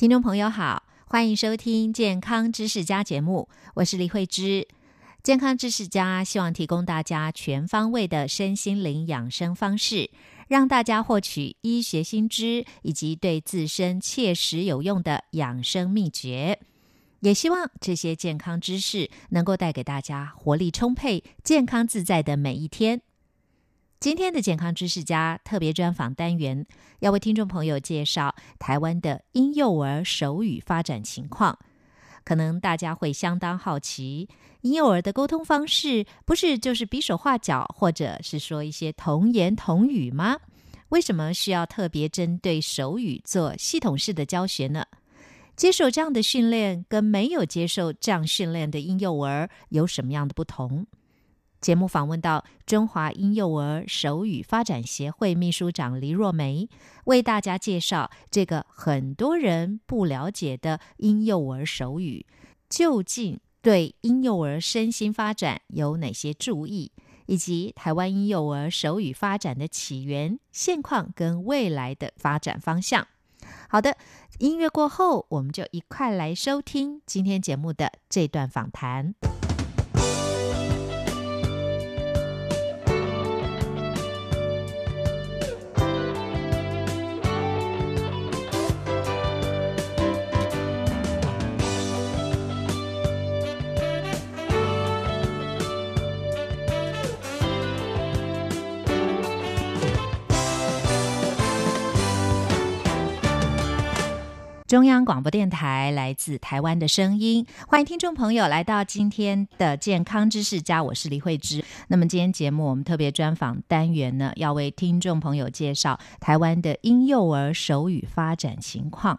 听众朋友好，欢迎收听《健康知识家》节目，我是李慧芝。健康知识家希望提供大家全方位的身心灵养生方式，让大家获取医学新知以及对自身切实有用的养生秘诀。也希望这些健康知识能够带给大家活力充沛、健康自在的每一天。今天的健康知识家特别专访单元，要为听众朋友介绍台湾的婴幼儿手语发展情况。可能大家会相当好奇，婴幼儿的沟通方式不是就是比手画脚，或者是说一些童言童语吗？为什么需要特别针对手语做系统式的教学呢？接受这样的训练跟没有接受这样训练的婴幼儿有什么样的不同？节目访问到中华婴幼儿手语发展协会秘书长黎若梅，为大家介绍这个很多人不了解的婴幼儿手语，究竟对婴幼儿身心发展有哪些注意，以及台湾婴幼儿手语发展的起源、现况跟未来的发展方向。好的，音乐过后，我们就一块来收听今天节目的这段访谈。中央广播电台来自台湾的声音，欢迎听众朋友来到今天的健康知识家，我是李慧芝。那么今天节目我们特别专访单元呢，要为听众朋友介绍台湾的婴幼儿手语发展情况。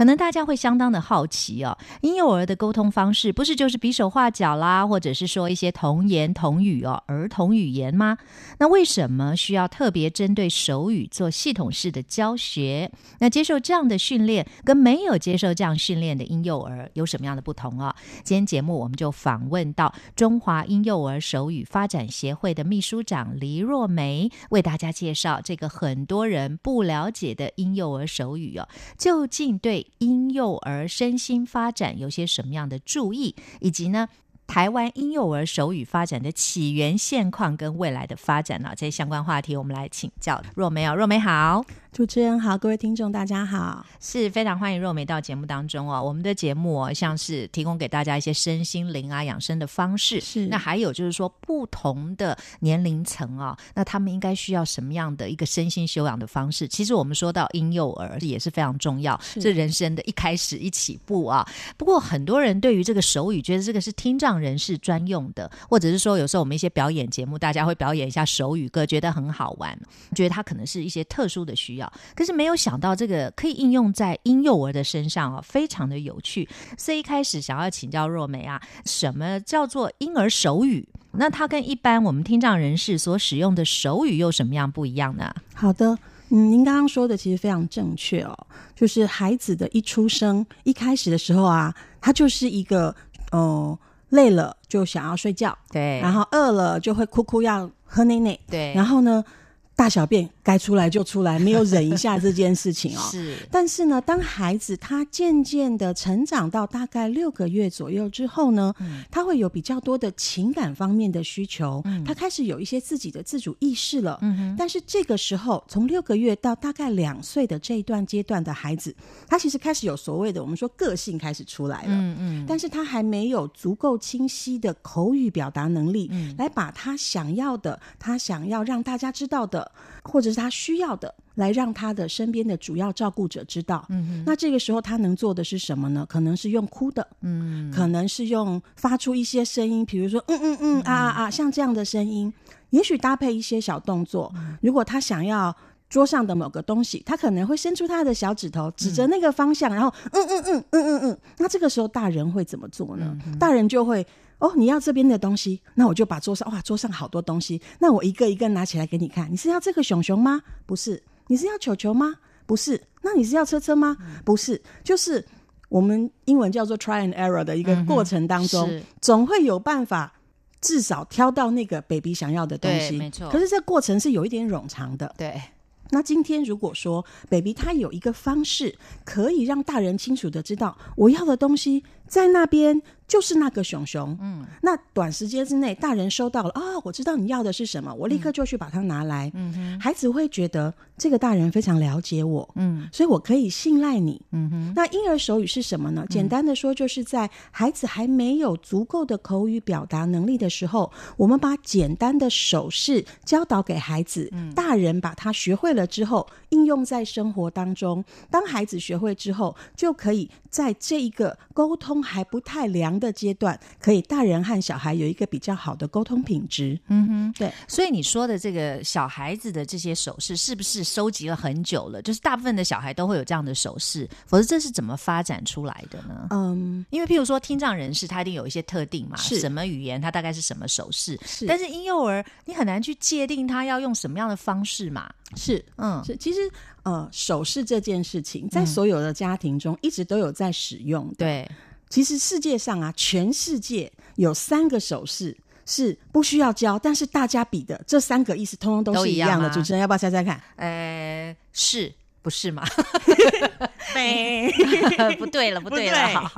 可能大家会相当的好奇哦，婴幼儿的沟通方式不是就是比手画脚啦，或者是说一些童言童语哦，儿童语言吗？那为什么需要特别针对手语做系统式的教学？那接受这样的训练跟没有接受这样训练的婴幼儿有什么样的不同啊？今天节目我们就访问到中华婴幼儿手语发展协会的秘书长黎若梅，为大家介绍这个很多人不了解的婴幼儿手语哦，究竟对婴幼儿身心发展有些什么样的注意，以及呢？台湾婴幼儿手语发展的起源、现况跟未来的发展呢？这些相关话题，我们来请教若梅哦。若梅好，主持人好，各位听众大家好，是非常欢迎若梅到节目当中哦。我们的节目哦，像是提供给大家一些身心灵啊养生的方式，是那还有就是说不同的年龄层啊，那他们应该需要什么样的一个身心修养的方式？其实我们说到婴幼儿也是非常重要，这人生的一开始一起步啊。不过很多人对于这个手语，觉得这个是听障。人士专用的，或者是说，有时候我们一些表演节目，大家会表演一下手语歌，觉得很好玩，觉得它可能是一些特殊的需要。可是没有想到，这个可以应用在婴幼儿的身上哦，非常的有趣。所以一开始想要请教若梅啊，什么叫做婴儿手语？那它跟一般我们听障人士所使用的手语又什么样不一样呢？好的，嗯，您刚刚说的其实非常正确哦，就是孩子的一出生一开始的时候啊，他就是一个哦。累了就想要睡觉，对，然后饿了就会哭哭要喝奶奶，对，然后呢，大小便。该出来就出来，没有忍一下这件事情哦。是，但是呢，当孩子他渐渐的成长到大概六个月左右之后呢，他会有比较多的情感方面的需求，他开始有一些自己的自主意识了。嗯但是这个时候，从六个月到大概两岁的这一段阶段的孩子，他其实开始有所谓的我们说个性开始出来了。嗯嗯。但是他还没有足够清晰的口语表达能力，来把他想要的，他想要让大家知道的，或者是。他需要的，来让他的身边的主要照顾者知道。嗯那这个时候他能做的是什么呢？可能是用哭的，嗯，可能是用发出一些声音，比如说嗯嗯嗯啊啊啊，像这样的声音，也许搭配一些小动作，如果他想要。桌上的某个东西，他可能会伸出他的小指头，指着那个方向，然后嗯嗯嗯嗯嗯嗯。那这个时候大人会怎么做呢？大人就会哦，你要这边的东西，那我就把桌上哇，桌上好多东西，那我一个一个拿起来给你看。你是要这个熊熊吗？不是。你是要球球吗？不是。那你是要车车吗？不是。就是我们英文叫做 try and error 的一个过程当中，总会有办法，至少挑到那个 baby 想要的东西。没错。可是这过程是有一点冗长的。对。那今天如果说 baby 他有一个方式，可以让大人清楚的知道我要的东西在那边。就是那个熊熊，嗯，那短时间之内，大人收到了啊，我知道你要的是什么，我立刻就去把它拿来，嗯哼，孩子会觉得这个大人非常了解我，嗯，所以我可以信赖你，嗯哼。那婴儿手语是什么呢？简单的说，就是在孩子还没有足够的口语表达能力的时候，我们把简单的手势教导给孩子，大人把它学会了之后，应用在生活当中。当孩子学会之后，就可以在这一个沟通还不太良。的阶段，可以大人和小孩有一个比较好的沟通品质。嗯哼，对。所以你说的这个小孩子的这些手势，是不是收集了很久了？就是大部分的小孩都会有这样的手势，否则这是怎么发展出来的呢？嗯，因为譬如说听障人士，他一定有一些特定嘛，是什么语言，他大概是什么手势。是，但是婴幼儿你很难去界定他要用什么样的方式嘛。是，嗯，是。其实呃，手势这件事情，在所有的家庭中一直都有在使用。对。其实世界上啊，全世界有三个手势是不需要教，但是大家比的这三个意思通通都是一样的。主持人要不要猜猜看？呃，是不是嘛？没，不对了，不对了。好，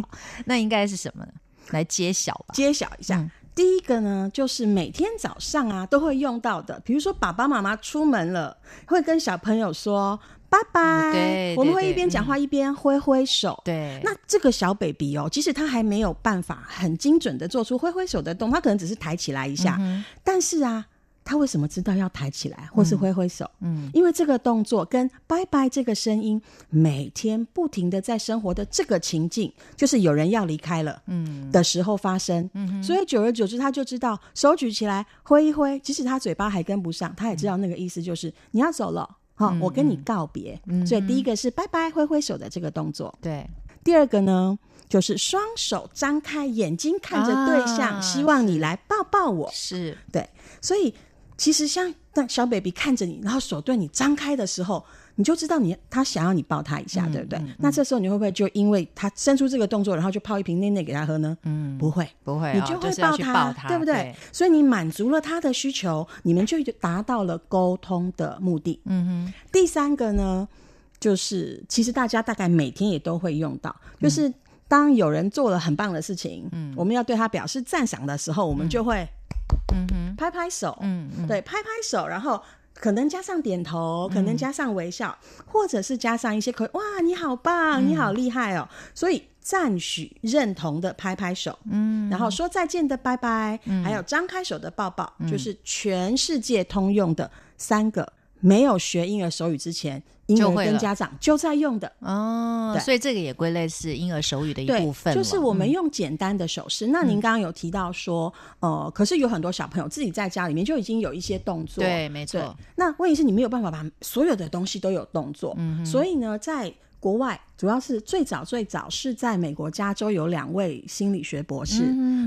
那应该是什么呢？来揭晓吧，揭晓一下。第一个呢，就是每天早上啊都会用到的，比如说爸爸妈妈出门了，会跟小朋友说。拜拜。对，我们会一边讲话一边挥挥手。对，那这个小 baby 哦，即使他还没有办法很精准的做出挥挥手的动，他可能只是抬起来一下。但是啊，他为什么知道要抬起来或是挥挥手？嗯，因为这个动作跟拜拜这个声音，每天不停的在生活的这个情境，就是有人要离开了，嗯的时候发生。嗯，所以久而久之，他就知道手举起来挥一挥，即使他嘴巴还跟不上，他也知道那个意思就是你要走了。好，我跟你告别。所以第一个是拜拜，挥挥手的这个动作。对，第二个呢，就是双手张开，眼睛看着对象，希望你来抱抱我。是对，所以其实像当小 baby 看着你，然后手对你张开的时候。你就知道你他想要你抱他一下，对不对？那这时候你会不会就因为他伸出这个动作，然后就泡一瓶内内给他喝呢？嗯，不会，不会，你就会抱他，对不对？所以你满足了他的需求，你们就达到了沟通的目的。嗯哼。第三个呢，就是其实大家大概每天也都会用到，就是当有人做了很棒的事情，嗯，我们要对他表示赞赏的时候，我们就会，嗯哼，拍拍手，嗯嗯，对，拍拍手，然后。可能加上点头，可能加上微笑，或者是加上一些可哇，你好棒，你好厉害哦，所以赞许、认同的拍拍手，嗯，然后说再见的拜拜，还有张开手的抱抱，就是全世界通用的三个。没有学婴儿手语之前，婴儿跟家长就在用的。哦，所以这个也归类是婴儿手语的一部分。就是我们用简单的手势。那您刚刚有提到说，呃，可是有很多小朋友自己在家里面就已经有一些动作，对，没错。那问题是，你没有办法把所有的东西都有动作，嗯，所以呢，在国外主要是最早最早是在美国加州有两位心理学博士，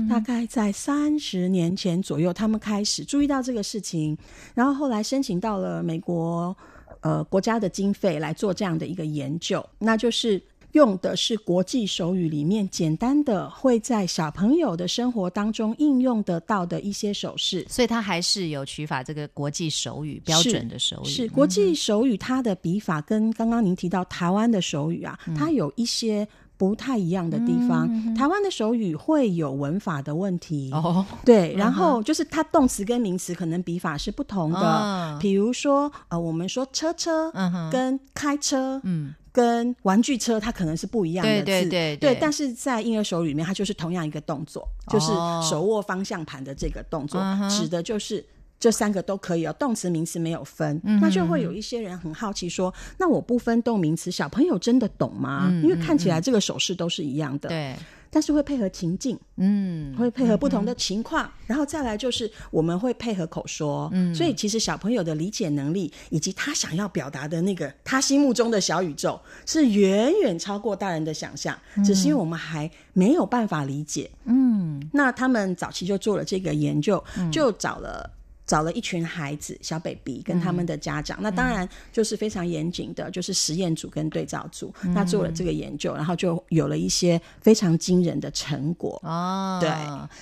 大概在三十年前左右，他们开始注意到这个事情，然后后来申请到了美国呃国家的经费来做这样的一个研究，那就是。用的是国际手语里面简单的会在小朋友的生活当中应用得到的一些手势，所以它还是有取法这个国际手语标准的手语。是国际手语，它的笔法跟刚刚您提到台湾的手语啊，它有一些不太一样的地方。台湾的手语会有文法的问题哦，对，然后就是它动词跟名词可能笔法是不同的。比如说呃，我们说车车跟开车，嗯。跟玩具车它可能是不一样的字，对对对，但是在婴儿手里面，它就是同样一个动作，就是手握方向盘的这个动作，指的就是这三个都可以哦，动词、名词没有分，那就会有一些人很好奇说，那我不分动名词，小朋友真的懂吗？因为看起来这个手势都是一样的，对，但是会配合情境，嗯，会配合不同的情况，然后再来就是我们会配合口说，嗯，所以其实小朋友的理解能力以及他想要表达的那个他心目中的小宇宙，是远远超过大人的想象，只是因为我们还没有办法理解，嗯，那他们早期就做了这个研究，就找了。找了一群孩子，小 baby 跟他们的家长，那当然就是非常严谨的，就是实验组跟对照组，那做了这个研究，然后就有了一些非常惊人的成果。哦，对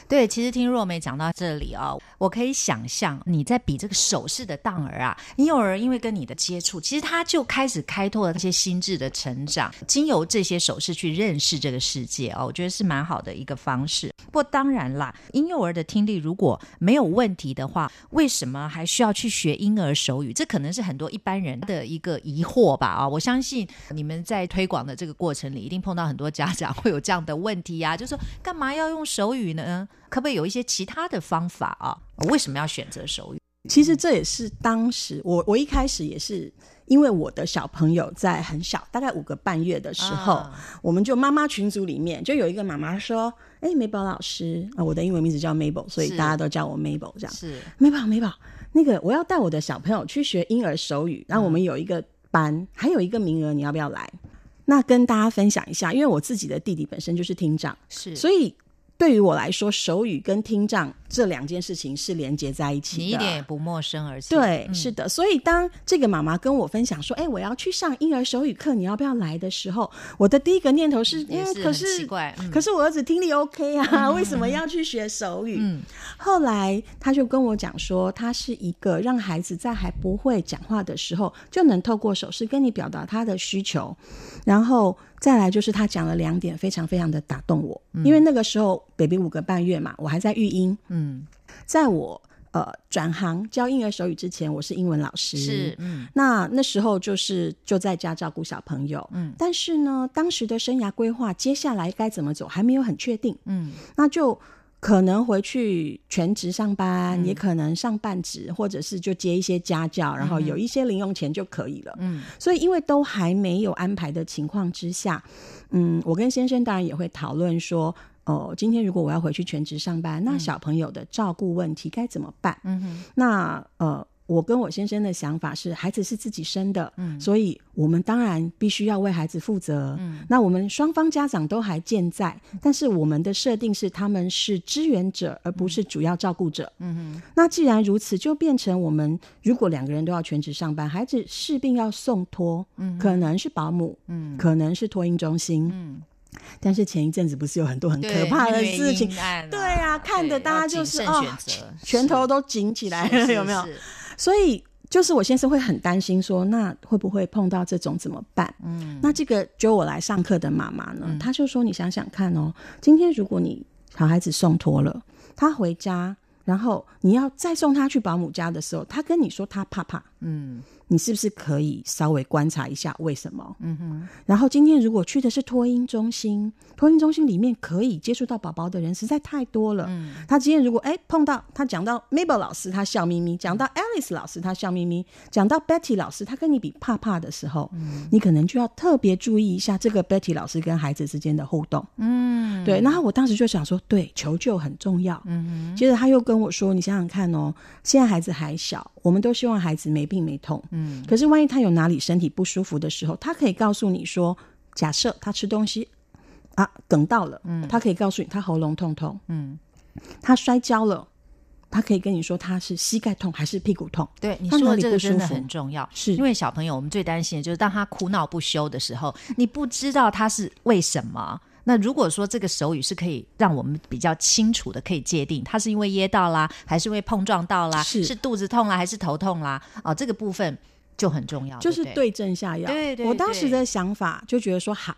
对，其实听若梅讲到这里哦，我可以想象你在比这个手势的当儿啊，婴幼儿因为跟你的接触，其实他就开始开拓了那些心智的成长，经由这些手势去认识这个世界哦，我觉得是蛮好的一个方式。不过当然啦，婴幼儿的听力如果没有问题的话，为什么还需要去学婴儿手语？这可能是很多一般人的一个疑惑吧？啊，我相信你们在推广的这个过程里，一定碰到很多家长会有这样的问题呀，就说干嘛要用手语呢？可不可以有一些其他的方法啊？为什么要选择手语？其实这也是当时我我一开始也是因为我的小朋友在很小，大概五个半月的时候，啊我们就妈妈群组里面就有一个妈妈说：“哎，美宝老师啊，我的英文名字叫 Mabel，所以大家都叫我 Mabel 这样。是美宝，美宝，那个我要带我的小朋友去学婴儿手语，然后我们有一个班，还有一个名额，你要不要来？那跟大家分享一下，因为我自己的弟弟本身就是厅长，是，所以对于我来说，手语跟听障这两件事情是连接在一起的。你一点也不陌生，而且对，嗯是的。所以当这个妈妈跟我分享说：“哎，我要去上婴儿手语课，你要不要来？”的时候，我的第一个念头是：可是奇怪嗯可是我儿子听力 OK 啊，为什么要去学手语？嗯后来他就跟我讲说，他是一个让孩子在还不会讲话的时候，就能透过手势跟你表达他的需求。然后再来就是他讲了两点，非常非常的打动我，因为那个时候 baby 五个半月嘛，我还在育婴，嗯。在我呃转行教婴儿手语之前，我是英文老师，是嗯。那那时候就是就在家照顾小朋友，嗯。但是呢，当时的生涯规划接下来该怎么走还没有很确定，嗯。那就可能回去全职上班，也可能上半职，或者是就接一些家教，然后有一些零用钱就可以了。嗯所以因为都还没有安排的情况之下，嗯，我跟先生当然也会讨论说。哦，今天如果我要回去全职上班，那小朋友的照顾问题该怎么办？嗯哼那呃，我跟我先生的想法是，孩子是自己生的，嗯。所以我们当然必须要为孩子负责。嗯。那我们双方家长都还健在，但是我们的设定是他们是支援者，而不是主要照顾者。嗯哼。那既然如此，就变成我们如果两个人都要全职上班，孩子势必要送托，嗯可能是保姆，嗯。可能是托婴中心。嗯，但是前一阵子不是有很多很可怕的事情？对啊，看的大家就是哦谨慎选，择。拳头都紧起来了，有没有？是所以就是我先生会很担心说，那会不会碰到这种怎么办？嗯那这个就我来上课的妈妈呢，她就说：“你想想看哦，今天如果你小孩子送托了，他回家，然后你要再送他去保姆家的时候，他跟你说他怕怕，嗯你是不是可以稍微观察一下为什么？嗯哼然后今天如果去的是托婴中心，托婴中心里面可以接触到宝宝的人实在太多了。嗯他今天如果哎碰到他讲到 Mabel 老师，他笑眯眯；讲到 Alice 老师，他笑眯眯；讲到 Betty 老师，他跟你比怕怕的时候，嗯你可能就要特别注意一下这个 Betty 老师跟孩子之间的互动。嗯对，然后我当时就想说，对，求救很重要。嗯哼接着他又跟我说：“你想想看哦，现在孩子还小，我们都希望孩子没病没痛。嗯可是万一他有哪里身体不舒服的时候，他可以告诉你说，假设他吃东西啊哽到了，嗯他可以告诉你他喉咙痛痛，嗯，他摔跤了，他可以跟你说他是膝盖痛还是屁股痛。对你说的这个真的不舒服很重要，是因为小朋友我们最担心的就是当他哭闹不休的时候，你不知道他是为什么。那如果说这个手语是可以让我们比较清楚的可以界定，它是因为噎到啦，还是因为碰撞到啦，是肚子痛啦，还是头痛啦？哦，这个部分就很重要，就是对症下药。对对我当时的想法就觉得说好。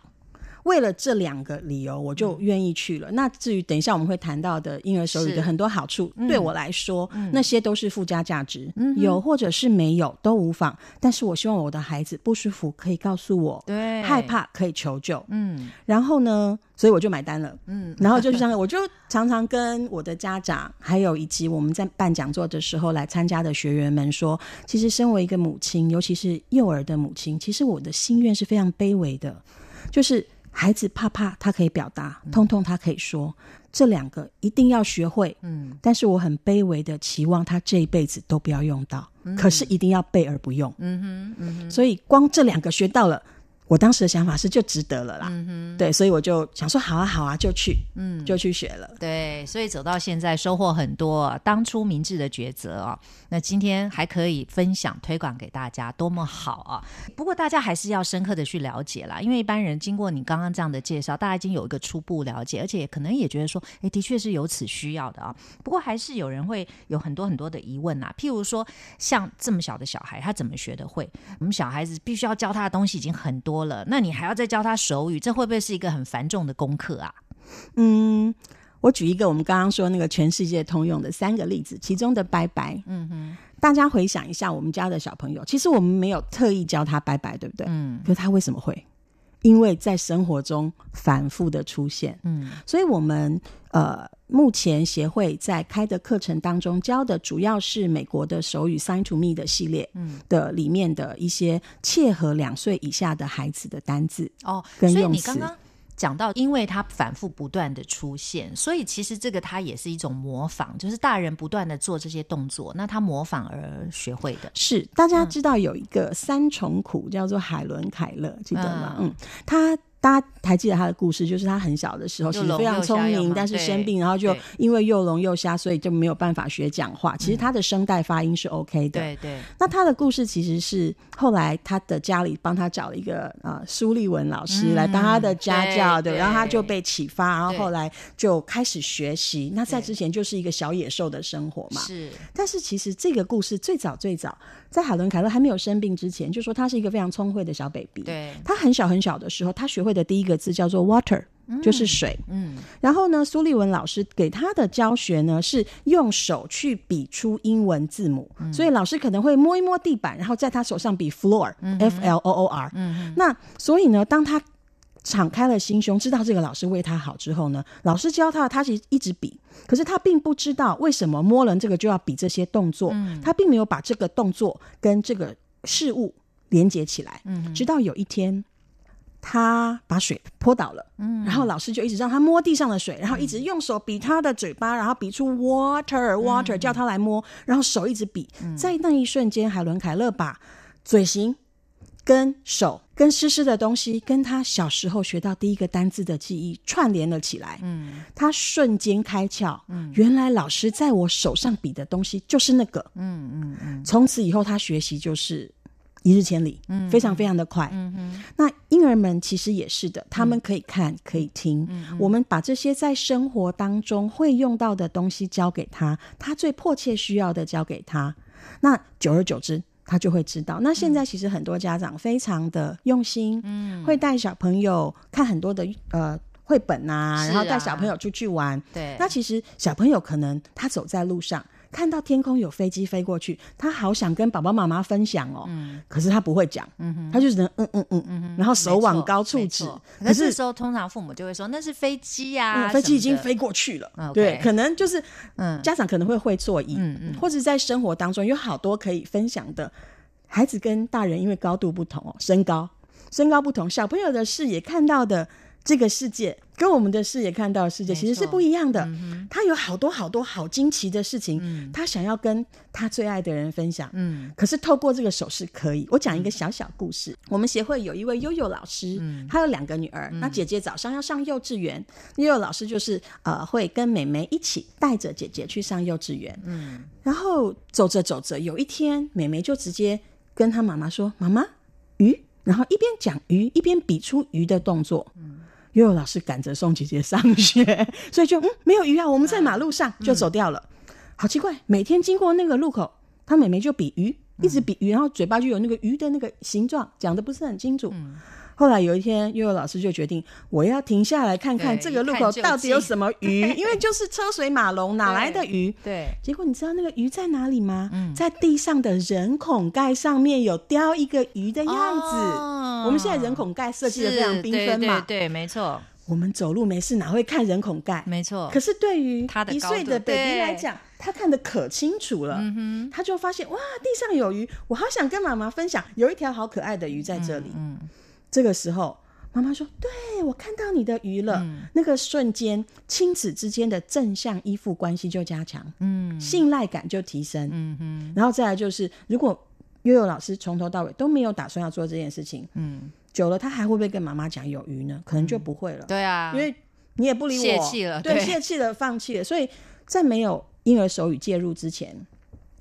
为了这两个理由，我就愿意去了。那至于等一下我们会谈到的婴儿手语的很多好处，嗯。对我来说，那些都是附加价值，嗯有或者是没有都无妨。但是我希望我的孩子不舒服可以告诉我，对。害，怕可以求救。嗯。然后呢，所以我就买单了。嗯，然后就是这样，我就常常跟我的家长，还有以及我们在办讲座的时候来参加的学员们说，其实身为一个母亲，尤其是幼儿的母亲，其实我的心愿是非常卑微的，就是孩子怕怕他可以表达，痛痛他可以说，这两个一定要学会。嗯但是我很卑微的期望他这一辈子都不要用到，可是一定要背而不用。嗯哼嗯哼所以光这两个学到了，我当时的想法是就值得了啦。嗯哼，对，所以我就想说，好啊，好啊，就去，嗯就去学了。对，所以走到现在收获很多，当初明智的抉择啊。那今天还可以分享推广给大家，多么好啊！不过大家还是要深刻的去了解啦，因为一般人经过你刚刚这样的介绍，大家已经有一个初步了解，而且可能也觉得说，哎，的确是有此需要的啊。不过还是有人会有很多很多的疑问啊，譬如说像这么小的小孩，他怎么学得会？我们小孩子必须要教他的东西已经很多了，那你还要再教他手语，这会不会是一个很繁重的功课啊？嗯，我举一个我们刚刚说那个全世界通用的三个例子，其中的拜拜，嗯哼，大家回想一下，我们家的小朋友，其实我们没有特意教他拜拜，对不对？嗯可是他为什么会？因为在生活中反复的出现，嗯所以我们呃目前协会在开的课程当中教的主要是美国的手语 Sign to Me 的系列嗯。的里面的一些切合两岁以下的孩子的单字。哦，跟用词你刚刚讲到，因为它反复不断的出现，所以其实这个它也是一种模仿，就是大人不断的做这些动作，那他模仿而学会的。是，大家知道有一个三重苦叫做海伦凯勒，记得吗？嗯嗯，他大家还记得他的故事，就是他很小的时候其实非常聪明，但是生病，然后就因为又聋又瞎，所以就没有办法学讲话。其实他的声带发音是 OK 的。对对，那他的故事其实是后来他的家里帮他找了一个呃苏立文老师嗯来当他的家教，对对，然后他就被启发，然后对。后来就开始学习。那在之前就是一个小野兽的生活嘛，是。但是其实这个故事最早最早，在海伦凯勒还没有生病之前，就说他是一个非常聪慧的小 baby。，对，他很小很小的时候，他学会的第一个字叫做 water，、就是水。嗯然后呢，苏立文老师给他的教学呢是用手去比出英文字母，嗯所以老师可能会摸一摸地板，然后在他手上比 floor，f、l o o r。嗯那所以呢，当他敞开了心胸，知道这个老师为他好之后呢，老师教他，他其实一直比，可是他并不知道为什么摸人这个就要比这些动作，嗯。他并没有把这个动作跟这个事物连接起来，嗯。直到有一天。他把水泼倒了，嗯。然后老师就一直让他摸地上的水，然后一直用手比他的嘴巴，然后比出 water water，、叫他来摸，然后手一直比，在那一瞬间，海伦凯勒把嘴型跟手跟诗诗的东西，跟他小时候学到第一个单字的记忆串联了起来。嗯他瞬间开窍，嗯原来老师在我手上比的东西就是那个。嗯嗯嗯从此以后，他学习就是一日千里，嗯非常非常的快。嗯嗯那婴儿们其实也是的，他们可以看，可以听。嗯我们把这些在生活当中会用到的东西交给他，他最迫切需要的交给他。那久而久之，他就会知道。那现在其实很多家长非常的用心，嗯，会带小朋友看很多的呃绘本啊，是然后带啊小朋友出去玩。对，那其实小朋友可能他走在路上，看到天空有飞机飞过去，他好想跟爸爸妈妈分享哦，嗯可是他不会讲，嗯哼。他就只能嗯嗯嗯，然后手往高处指。可是时候通常父母就会说那是飞机呀、嗯飞机已经飞过去了对，可能就是嗯家长可能会会座椅，嗯嗯或者在生活当中有好多可以分享的。孩子跟大人因为高度不同哦，身高身高不同，小朋友的视野看到的这个世界，跟我们的视野看到的世界其实是不一样的。嗯他有好多好多好惊奇的事情，嗯他想要跟他最爱的人分享。嗯可是透过这个手势可以，我讲一个小小故事。我们协会有一位悠悠老师，嗯她有两个女儿。那姐姐早上要上幼稚园，悠悠老师就是呃会跟妹妹一起带着姐姐去上幼稚园。嗯然后走着走着，有一天妹妹就直接跟她妈妈说：“妈妈，鱼。”然后一边讲鱼，一边比出鱼的动作。悠悠老师赶着送姐姐上学，所以就嗯没有鱼啊，我们在马路上就走掉了。好奇怪，每天经过那个路口，他妹妹就比鱼，一直比鱼，然后嘴巴就有那个鱼的那个形状，讲的不是很清楚。后来有一天，悠悠老师就决定，我要停下来看看对这个路口到底有什么鱼，因为就是车水马龙，哪来的鱼？对，结果你知道那个鱼在哪里吗？嗯在地上的人孔盖上面有雕一个鱼的样子。哦我们现在人孔盖设计的非常是缤纷嘛，对对对，没错，我们走路没事哪会看人孔盖？没错。可是对于他的一岁的 baby 对来讲，他看得可清楚了。嗯他就发现哇，地上有鱼，我好想跟妈妈分享，有一条好可爱的鱼在这里。嗯这个时候，妈妈说：“对，我看到你的鱼了。嗯。那个瞬间，亲子之间的正向依附关系就加强，嗯。信赖感就提升。嗯嗯然后再来就是，如果悠悠老师从头到尾都没有打算要做这件事情，嗯，久了他还会不会跟妈妈讲有鱼呢？可能就不会了，对啊，因为你也不理我，泄气了对，对。泄气了，放弃了。所以在没有婴儿手语介入之前，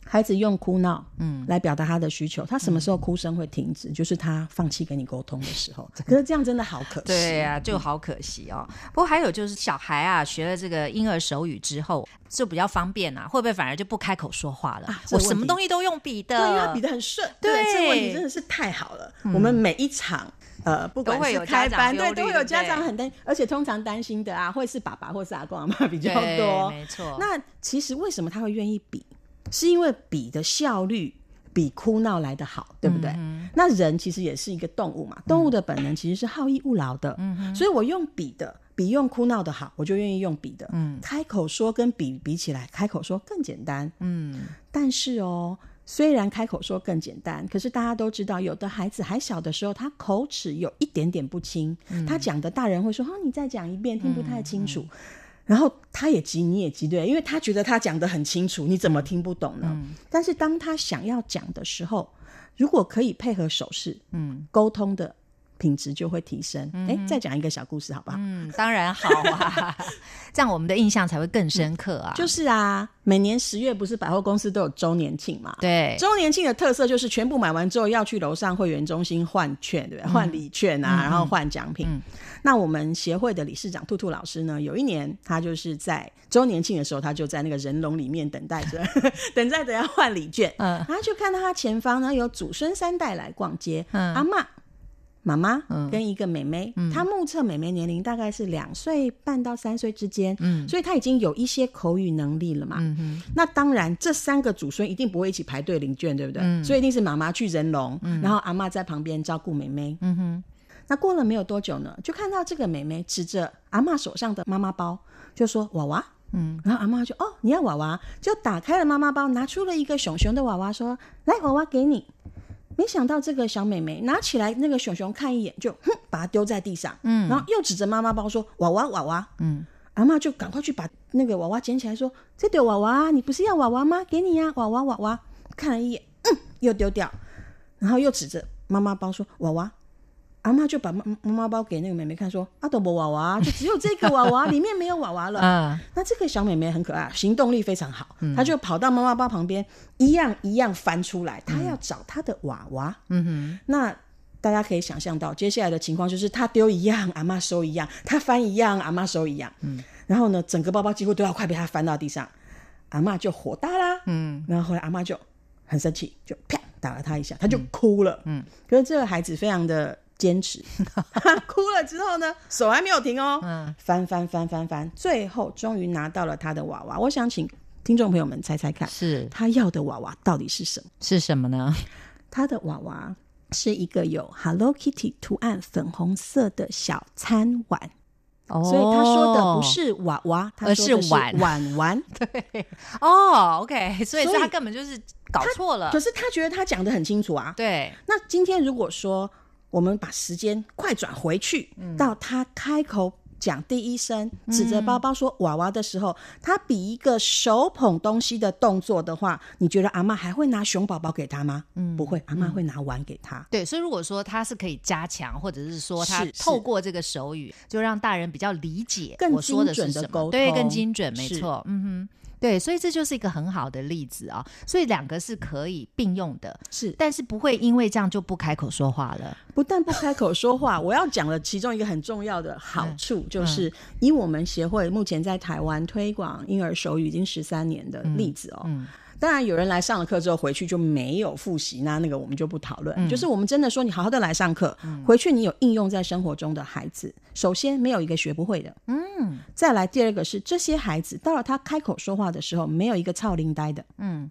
孩子用哭闹，嗯来表达他的需求。他什么时候哭声会停止？就是他放弃跟你沟通的时候。可是这样真的好可惜。对呀、就好可惜哦。不过还有就是，小孩啊学了这个婴儿手语之后，就比较方便啊，会不会反而就不开口说话了？啊我什么东西都用比的，对，因为他比的很顺。对嗯这个问题真的是太好了。我们每一场。呃，不管都会是开班，对，都会有家长很担，而且通常担心的啊，会是爸爸或是阿公阿妈比较多。没错。那其实为什么他会愿意比？是因为比的效率比哭闹来的好，对不对？嗯那人其实也是一个动物嘛，动物的本能其实是好逸恶劳的，嗯所以我用比的比用哭闹的好，我就愿意用比的。嗯开口说跟比比起来，开口说更简单，嗯但是哦。虽然开口说更简单，可是大家都知道，有的孩子还小的时候，他口齿有一点点不清，嗯他讲的大人会说：“哦，你再讲一遍，听不太清楚。然后他也急，你也急，对，因为他觉得他讲的很清楚，你怎么听不懂呢？嗯但是当他想要讲的时候，如果可以配合手势，嗯沟通的品质就会提升。哎、再讲一个小故事好不好？嗯，当然好啊，这样我们的印象才会更深刻啊。就是啊，每年十月不是百货公司都有周年庆嘛？对，周年庆的特色就是全部买完之后要去楼上会员中心换券，对不对？换礼券啊，然后换奖品。嗯那我们协会的理事长兔兔老师呢，有一年他就是在周年庆的时候，他就在那个人龙里面等待着，等待着要换礼券。嗯然后就看到他前方呢有祖孙三代来逛街，嗯阿嬷。妈妈嗯跟一个妹妹，她目测妹妹年龄大概是两岁半到三岁之间，嗯所以她已经有一些口语能力了嘛。嗯哼那当然，这三个祖孙一定不会一起排队领券，对不对？嗯所以一定是妈妈去人龙，然后阿妈在旁边照顾妹妹。嗯哼那过了没有多久呢，就看到这个妹妹指着阿妈手上的妈妈包，就说：“娃娃。”嗯，然后阿妈就：“哦，你要娃娃？”就打开了妈妈包，拿出了一个熊熊的娃娃，说：“来，娃娃给你。”没想到这个小美眉拿起来那个熊熊看一眼，就 哼，把它丢在地上，嗯然后又指着妈妈包说：“娃娃，娃娃。”嗯阿嬷就赶快去把那个娃娃捡起来，说：“这丢娃娃，你不是要娃娃吗？给你呀、娃娃娃娃。”看了一眼，嗯，又丢掉，然后又指着妈妈包说：“娃娃。”阿妈就把妈妈妈包给那个妹妹看，说：“阿斗伯娃娃，就只有这个娃娃，里面没有娃娃了。啊那这个小妹妹很可爱，行动力非常好，她就跑到妈妈包旁边，一样一样翻出来，她要找她的娃娃。嗯哼那大家可以想象到，接下来的情况就是他丢一样，阿妈收一样；他翻一样，阿妈收一样。嗯，然后呢，整个包包几乎都要快被他翻到地上，阿妈就火大啦。嗯然后后来阿妈就很生气，就啪打了他一下，他就哭了。嗯，可是这个孩子非常的坚持，哭了之后呢，手还没有停哦，嗯翻翻翻翻翻，最后终于拿到了他的娃娃。我想请听众朋友们猜猜看，是他要的娃娃到底是什么？是什么呢？他的娃娃是一个有 Hello Kitty 图案粉红色的小餐碗，哦所以他说的不是娃娃，他而说的是碗碗碗。哦，OK，所以他根本就是搞错了可。是他觉得他讲的很清楚啊。对，那今天如果说我们把时间快转回去，嗯。到他开口讲第一声，指着包包说娃娃的时候，他比一个手捧东西的动作的话，你觉得阿妈还会拿熊宝宝给他吗？嗯，不会，阿妈会拿碗给他。对，所以如果说他是可以加强，或者是说他透过这个手语，就让大人比较理解更精准的沟通。对，更精准，没是。错，嗯哼。对，所以这就是一个很好的例子啊。所以两个是可以并用的，是，但是不会因为这样就不开口说话了。不但不开口说话，我要讲的其中一个很重要的好处，就是以我们协会目前在台湾推广婴儿手语已经十三年的例子哦。当然，有人来上了课之后回去就没有复习，那那个我们就不讨论。就是我们真的说，你好好的来上课，回去你有应用在生活中的孩子，首先没有一个学不会的。嗯，再来第二个是这些孩子到了他开口说话的时候，没有一个操灵呆的。嗯。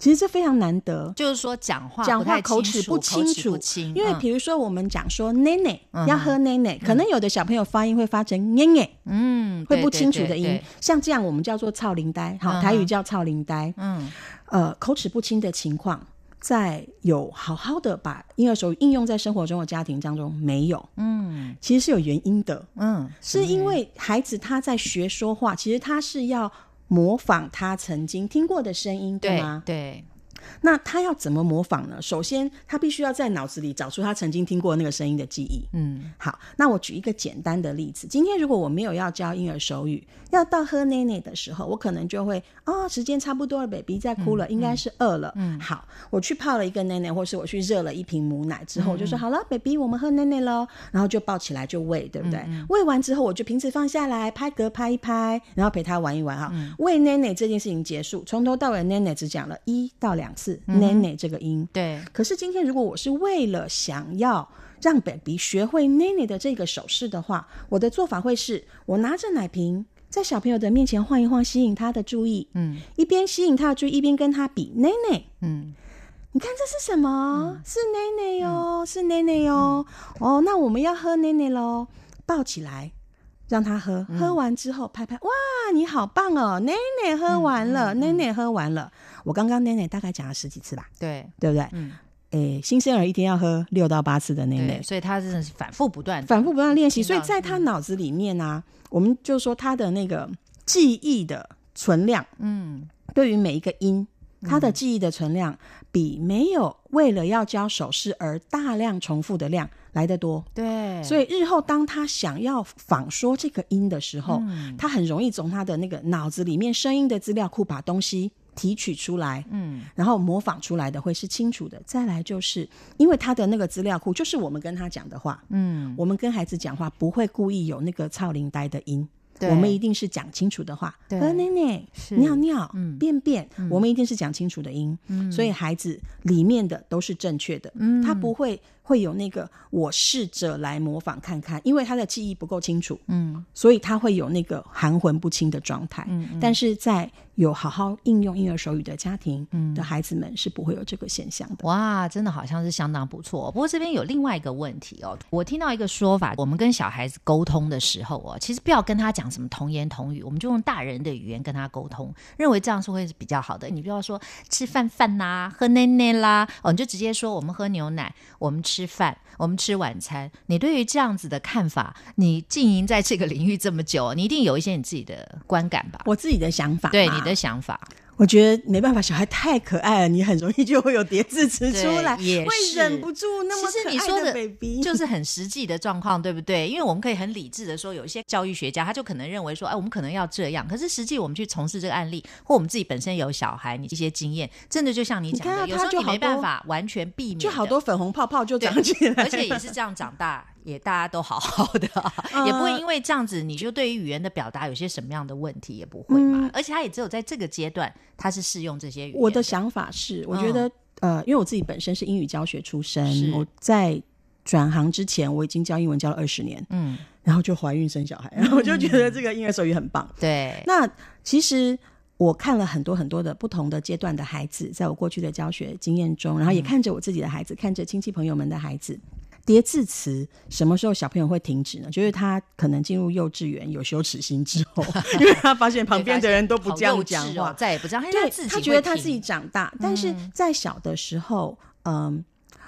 其实这非常难得，就是说讲话讲话口齿不清楚，因为比如说我们讲说奶奶要喝奶奶，可能有的小朋友发音会发成奶奶，嗯，会不清楚的音，像这样我们叫做操灵呆，好，台语叫操灵呆，嗯，呃，口齿不清的情况，在有好好的把婴儿手语应用在生活中的家庭当中没有，嗯，其实是有原因的，嗯，是因为孩子他在学说话，其实他是要。模仿他曾经听过的声音，对吗？对。那他要怎么模仿呢？首先，他必须要在脑子里找出他曾经听过那个声音的记忆。嗯，好，那我举一个简单的例子。今天如果我没有要教婴儿手语，要到喝奶奶的时候，我可能就会哦，时间差不多了，baby 在哭了，应该是饿了。嗯，好，我去泡了一个奶奶，或是我去热了一瓶母奶之后，我就说好了，baby，我们喝奶奶喽。然后就抱起来就喂，对不对？喂完之后，我就瓶子放下来，拍嗝拍一拍，然后陪他玩一玩哈。喂奶奶这件事情结束，从头到尾奶奶只讲了一到两。是 nene 这个音，对。可是今天如果我是为了想要让 baby 学会 nene 的这个手势的话，我的做法会是我拿着奶瓶在小朋友的面前晃一晃，吸引他的注意。嗯，一边吸引他的注意，一边跟他比 nene。嗯，你看这是什么？是 nene 哟，是 nene 哟。哦，那我们要喝 nene 喽，抱起来。让他喝，喝完之后拍拍，哇，你好棒哦！奶奶喝完了，奶奶喝完了。我刚刚奶奶大概讲了十几次吧，对。对不对？嗯，诶，新生儿一天要喝六到八次的奶奶，所以他真的是反复不断、反复不断练习。所以在他脑子里面呢，我们就说他的那个记忆的存量，嗯，对于每一个音，他的记忆的存量比没有为了要教手势而大量重复的量。来得多，对，所以日后当他想要仿说这个音的时候，他很容易从他的那个脑子里面声音的资料库把东西提取出来，嗯，然后模仿出来的会是清楚的。再来就是因为他的那个资料库就是我们跟他讲的话，嗯，我们跟孩子讲话不会故意有那个操灵呆的音。我们一定是讲清楚的话，喝奶奶、尿尿、便便，我们一定是讲清楚的音，嗯。所以孩子里面的都是正确的，嗯。他不会会有那个我试着来模仿看看，因为他的记忆不够清楚，嗯，所以他会有那个含混不清的状态，嗯，但是在。有好好应用婴儿手语的家庭的孩子们是不会有这个现象的。哇，真的好像是相当不错。不过这边有另外一个问题哦，我听到一个说法，我们跟小孩子沟通的时候哦，其实不要跟他讲什么童言童语，我们就用大人的语言跟他沟通，认为这样是会是比较好的。你不要说吃饭饭呐，喝奶奶啦，哦，你就直接说我们喝牛奶，我们吃饭，我们吃晚餐。你对于这样子的看法，你经营在这个领域这么久，你一定有一些你自己的观感吧？我自己的想法，对你。的想法，我觉得没办法，小孩太可爱了，你很容易就会有叠字词出来，也会忍不住那么可爱的 baby，就是 很实际的状况，对不对？因为我们可以很理智的说，有一些教育学家他就可能认为说，哎，我们可能要这样，可是实际我们去从事这个案例，或我们自己本身有小孩，你这些经验，真的就像你讲的，有时候你没办法完全避免，就好多粉红泡泡就长起来，而且也是这样长大。也大家都好好的，也不会因为这样子，你就对于语言的表达有些什么样的问题也不会嘛。而且他也只有在这个阶段，他是适用这些语言。我的想法是，我觉得呃，因为我自己本身是英语教学出身，我在转行之前我已经教英文教了二十年，嗯，然后就怀孕生小孩，然后我就觉得这个婴儿手语很棒。对，那其实我看了很多很多的不同的阶段的孩子，在我过去的教学经验中，然后也看着我自己的孩子，看着亲戚朋友们的孩子。叠字词什么时候小朋友会停止呢？就是他可能进入幼稚园有羞耻心之后，因为他发现旁边的人都不这样讲话，再也不这样。对，他觉得他自己长大，但是在小的时候，嗯，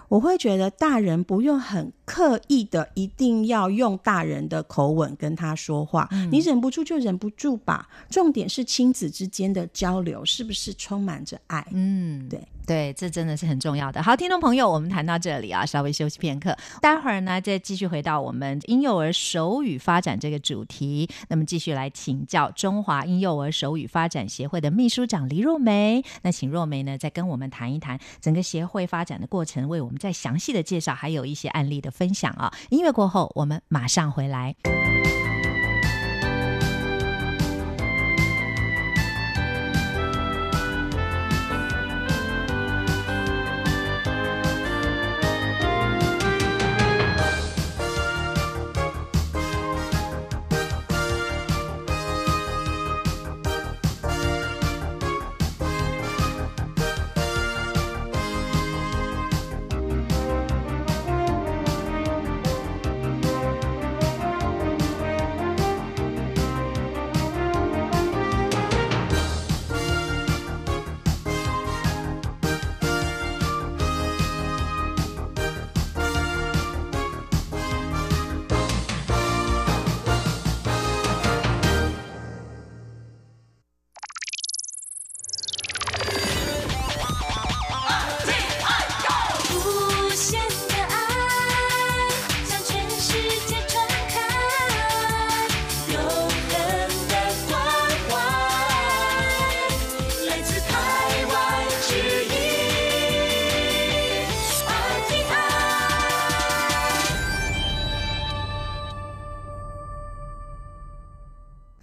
我会觉得大人不用很刻意的一定要用大人的口吻跟他说话，你忍不住就忍不住吧。重点是亲子之间的交流是不是充满着爱？嗯，对。对，这真的是很重要的。好，听众朋友，我们谈到这里啊，稍微休息片刻，待会儿呢再继续回到我们婴幼儿手语发展这个主题。那么继续来请教中华婴幼儿手语发展协会的秘书长黎若梅。那请若梅呢再跟我们谈一谈整个协会发展的过程，为我们再详细的介绍，还有一些案例的分享啊。音乐过后，我们马上回来。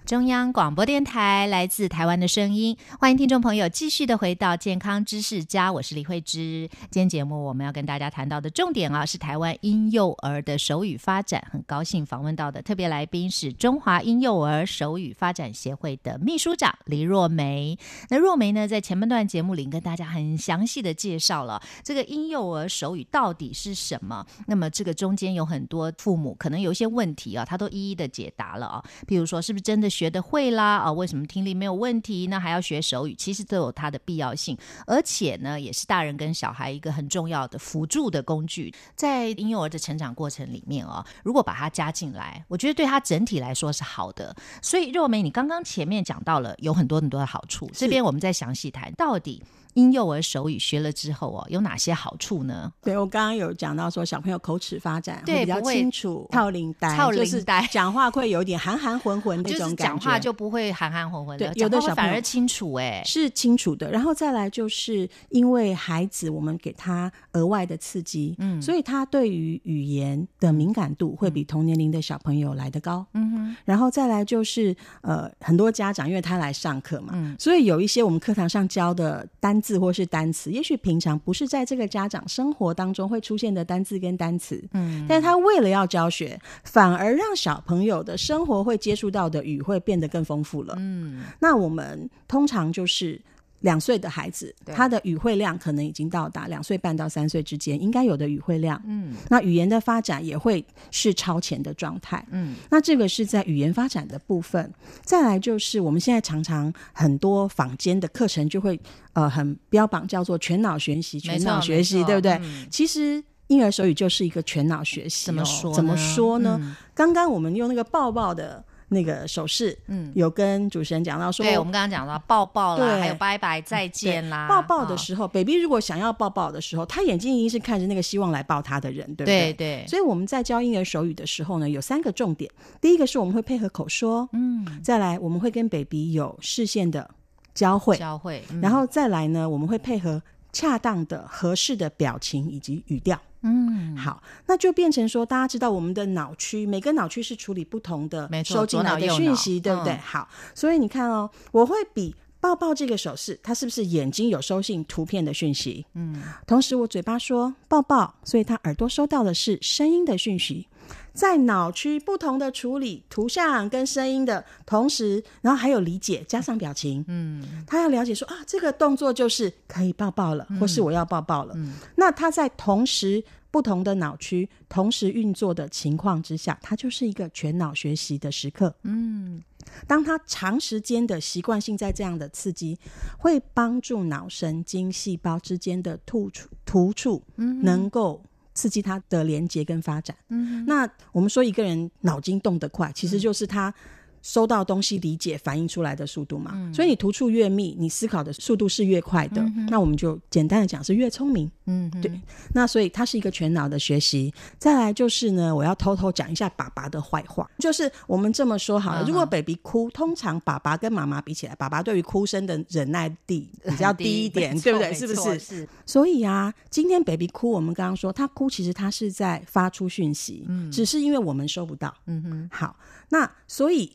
中央广播电台来自台湾的声音，欢迎听众朋友继续的回到健康知识家，我是李慧芝。今天节目我们要跟大家谈到的重点啊，是台湾婴幼儿的手语发展。很高兴访问到的特别来宾是中华婴幼儿手语发展协会的秘书长黎若梅。那若梅呢，在前半段节目里跟大家很详细的介绍了这个婴幼儿手语到底是什么。那么这个中间有很多父母可能有一些问题啊，他都一一的解答了啊。比如说，是不是真的学得会啦？啊，为什么听力没有问题？那还要学手语？其实都有它的必要性，而且呢，也是大人跟小孩一个很重要的辅助的工具。在婴幼儿的成长过程里面哦，如果把它加进来，我觉得对他整体来说是好的。所以，若梅，你刚刚前面讲到了有很多很多的好处，这边我们再详细谈到底。婴幼儿手语学了之后哦，有哪些好处呢？对我刚刚有讲到说，小朋友口齿发展对会比较清楚，套领带，套领就是带讲话会有点含含混混那种感觉，讲话就不会含含混混的，对有的小朋友反而清楚哎、是清楚的。然后再来就是因为孩子，我们给他额外的刺激，嗯，所以他对于语言的敏感度会比同年龄的小朋友来得高，嗯哼。然后再来就是呃，很多家长因为他来上课嘛，嗯所以有一些我们课堂上教的单字或是单词，也许平常不是在这个家长生活当中会出现的单字跟单词，嗯，但是他为了要教学，反而让小朋友的生活会接触到的语会变得更丰富了，嗯。那我们通常就是。两岁的孩子，他的语汇量可能已经到达两岁半到三岁之间应该有的语汇量，嗯，那语言的发展也会是超前的状态，嗯，那这个是在语言发展的部分。再来就是我们现在常常很多坊间的课程就会呃很标榜叫做全脑学习，全脑学习，对不对？嗯其实。婴儿手语就是一个全脑学习、哦，怎么说怎么说呢？嗯刚刚我们用那个抱抱的那个手势，嗯，有跟主持人讲到说，对，我们刚刚讲到抱抱啦，对还有拜拜、再见啦，抱抱的啊时候、b a b y 如果想要抱抱的时候，他眼睛一定是看着那个希望来抱他的人，对不对？对对，所以我们在教婴儿手语的时候呢，有三个重点。第一个是我们会配合口说，嗯，再来我们会跟 baby 有视线的交汇，交汇，嗯。然后再来呢，我们会配合恰当的、合适的表情以及语调。嗯，好，那就变成说，大家知道我们的脑区，每个脑区是处理不同的收进来的讯息，脑对不对？嗯好，所以你看哦，我会比抱抱这个手势，它是不是眼睛有收信图片的讯息？嗯，同时我嘴巴说抱抱，所以他耳朵收到的是声音的讯息。在脑区不同的处理图像跟声音的同时，然后还有理解加上表情，嗯，他要了解说啊，这个动作就是可以抱抱了，或是我要抱抱了。那他在同时不同的脑区同时运作的情况之下，它就是一个全脑学习的时刻。嗯，当他长时间的习惯性在这样的刺激，会帮助脑神经细胞之间的突触突触，能够。刺激他的连接跟发展。嗯，那我们说一个人脑筋动得快，其实就是他收到东西理解反映出来的速度嘛。嗯所以你突触越密，你思考的速度是越快的。那我们就简单的讲是越聪明。嗯，对，那所以它是一个全脑的学习。再来就是呢，我要偷偷讲一下爸爸的坏话，就是我们这么说好了，嗯如果 baby 哭，通常爸爸跟妈妈比起来，爸爸对于哭声的忍耐力比较低一点，对不对？是不是？是，所以啊，今天 baby 哭，我们刚刚说他哭，其实他是在发出讯息，只是因为我们收不到。嗯哼，好，那所以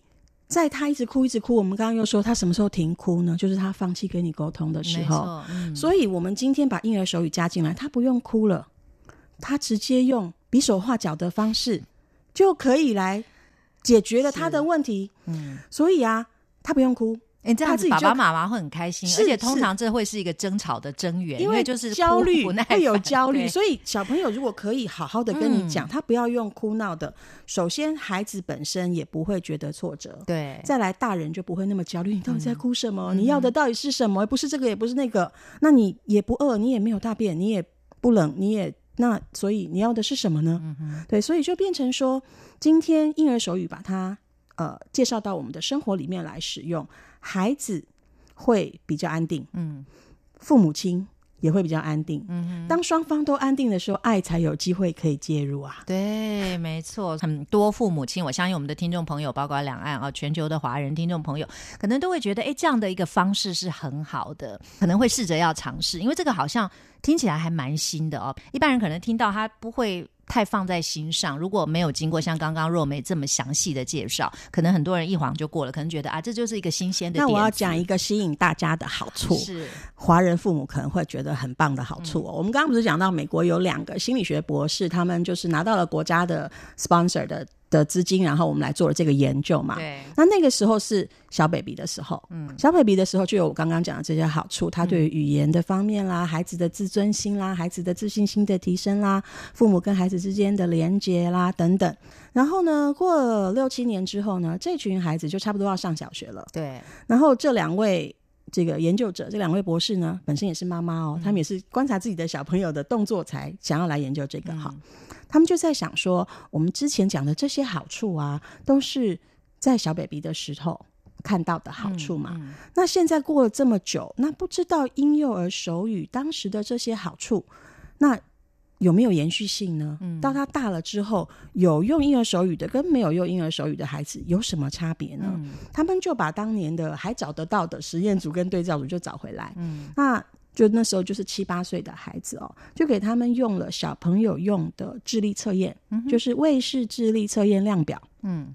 在他一直哭一直哭，我们刚刚又说他什么时候停哭呢？就是他放弃跟你沟通的时候。所以我们今天把婴儿手语加进来，他不用哭了，他直接用比手画脚的方式就可以来解决了他的问题。嗯，所以啊，他不用哭，哎、这样子爸他自己就爸妈妈会很开心，而且通常这会是一个争吵的根源，因为就是焦虑会有焦虑，所以小朋友如果可以好好的跟你讲，嗯他不要用哭闹的。首先，孩子本身也不会觉得挫折。对，再来，大人就不会那么焦虑。你到底嗯在哭什么？你要的到底是什么？不是这个，也不是那个。那你也不饿，你也没有大便，你也不冷，你也那，所以你要的是什么呢？嗯对，所以就变成说，今天婴儿手语把它呃介绍到我们的生活里面来使用，孩子会比较安定，嗯父母亲也会比较安定。嗯当双方都安定的时候，爱才有机会可以介入啊。对，没错，很多父母亲，我相信我们的听众朋友，包括两岸啊，全球的华人听众朋友，可能都会觉得，哎，这样的一个方式是很好的，可能会试着要尝试，因为这个好像听起来还蛮新的哦。一般人可能听到他不会太放在心上，如果没有经过像刚刚若梅这么详细的介绍，可能很多人一晃就过了，可能觉得啊，这就是一个新鲜的点。那我要讲一个吸引大家的好处，是华人父母可能会觉得很棒的好处。我们刚刚不是讲到美国有两个心理学博士，他们就是拿到了国家的 sponsor 的的资金，然后我们来做了这个研究嘛。对，那那个时候是小 baby 的时候，嗯，小 baby 的时候就有我刚刚讲的这些好处，他对于语言的方面啦，孩子的自尊心啦，孩子的自信心的提升啦，父母跟孩子之间的连接啦等等。然后呢，过了六七年之后呢，这群孩子就差不多要上小学了。对，然后这两位这个研究者，这两位博士呢，本身也是妈妈哦，他们也是观察自己的小朋友的动作才想要来研究这个哈。他们就在想说，我们之前讲的这些好处啊，都是在小 baby 的时候看到的好处嘛。嗯那现在过了这么久，那不知道婴幼儿手语当时的这些好处，那有没有延续性呢？到他大了之后，有用婴儿手语的跟没有用婴儿手语的孩子有什么差别呢？嗯他们就把当年的还找得到的实验组跟对照组就找回来，嗯那就那时候就是七八岁的孩子哦，就给他们用了小朋友用的智力测验，就是卫视智力测验量表。嗯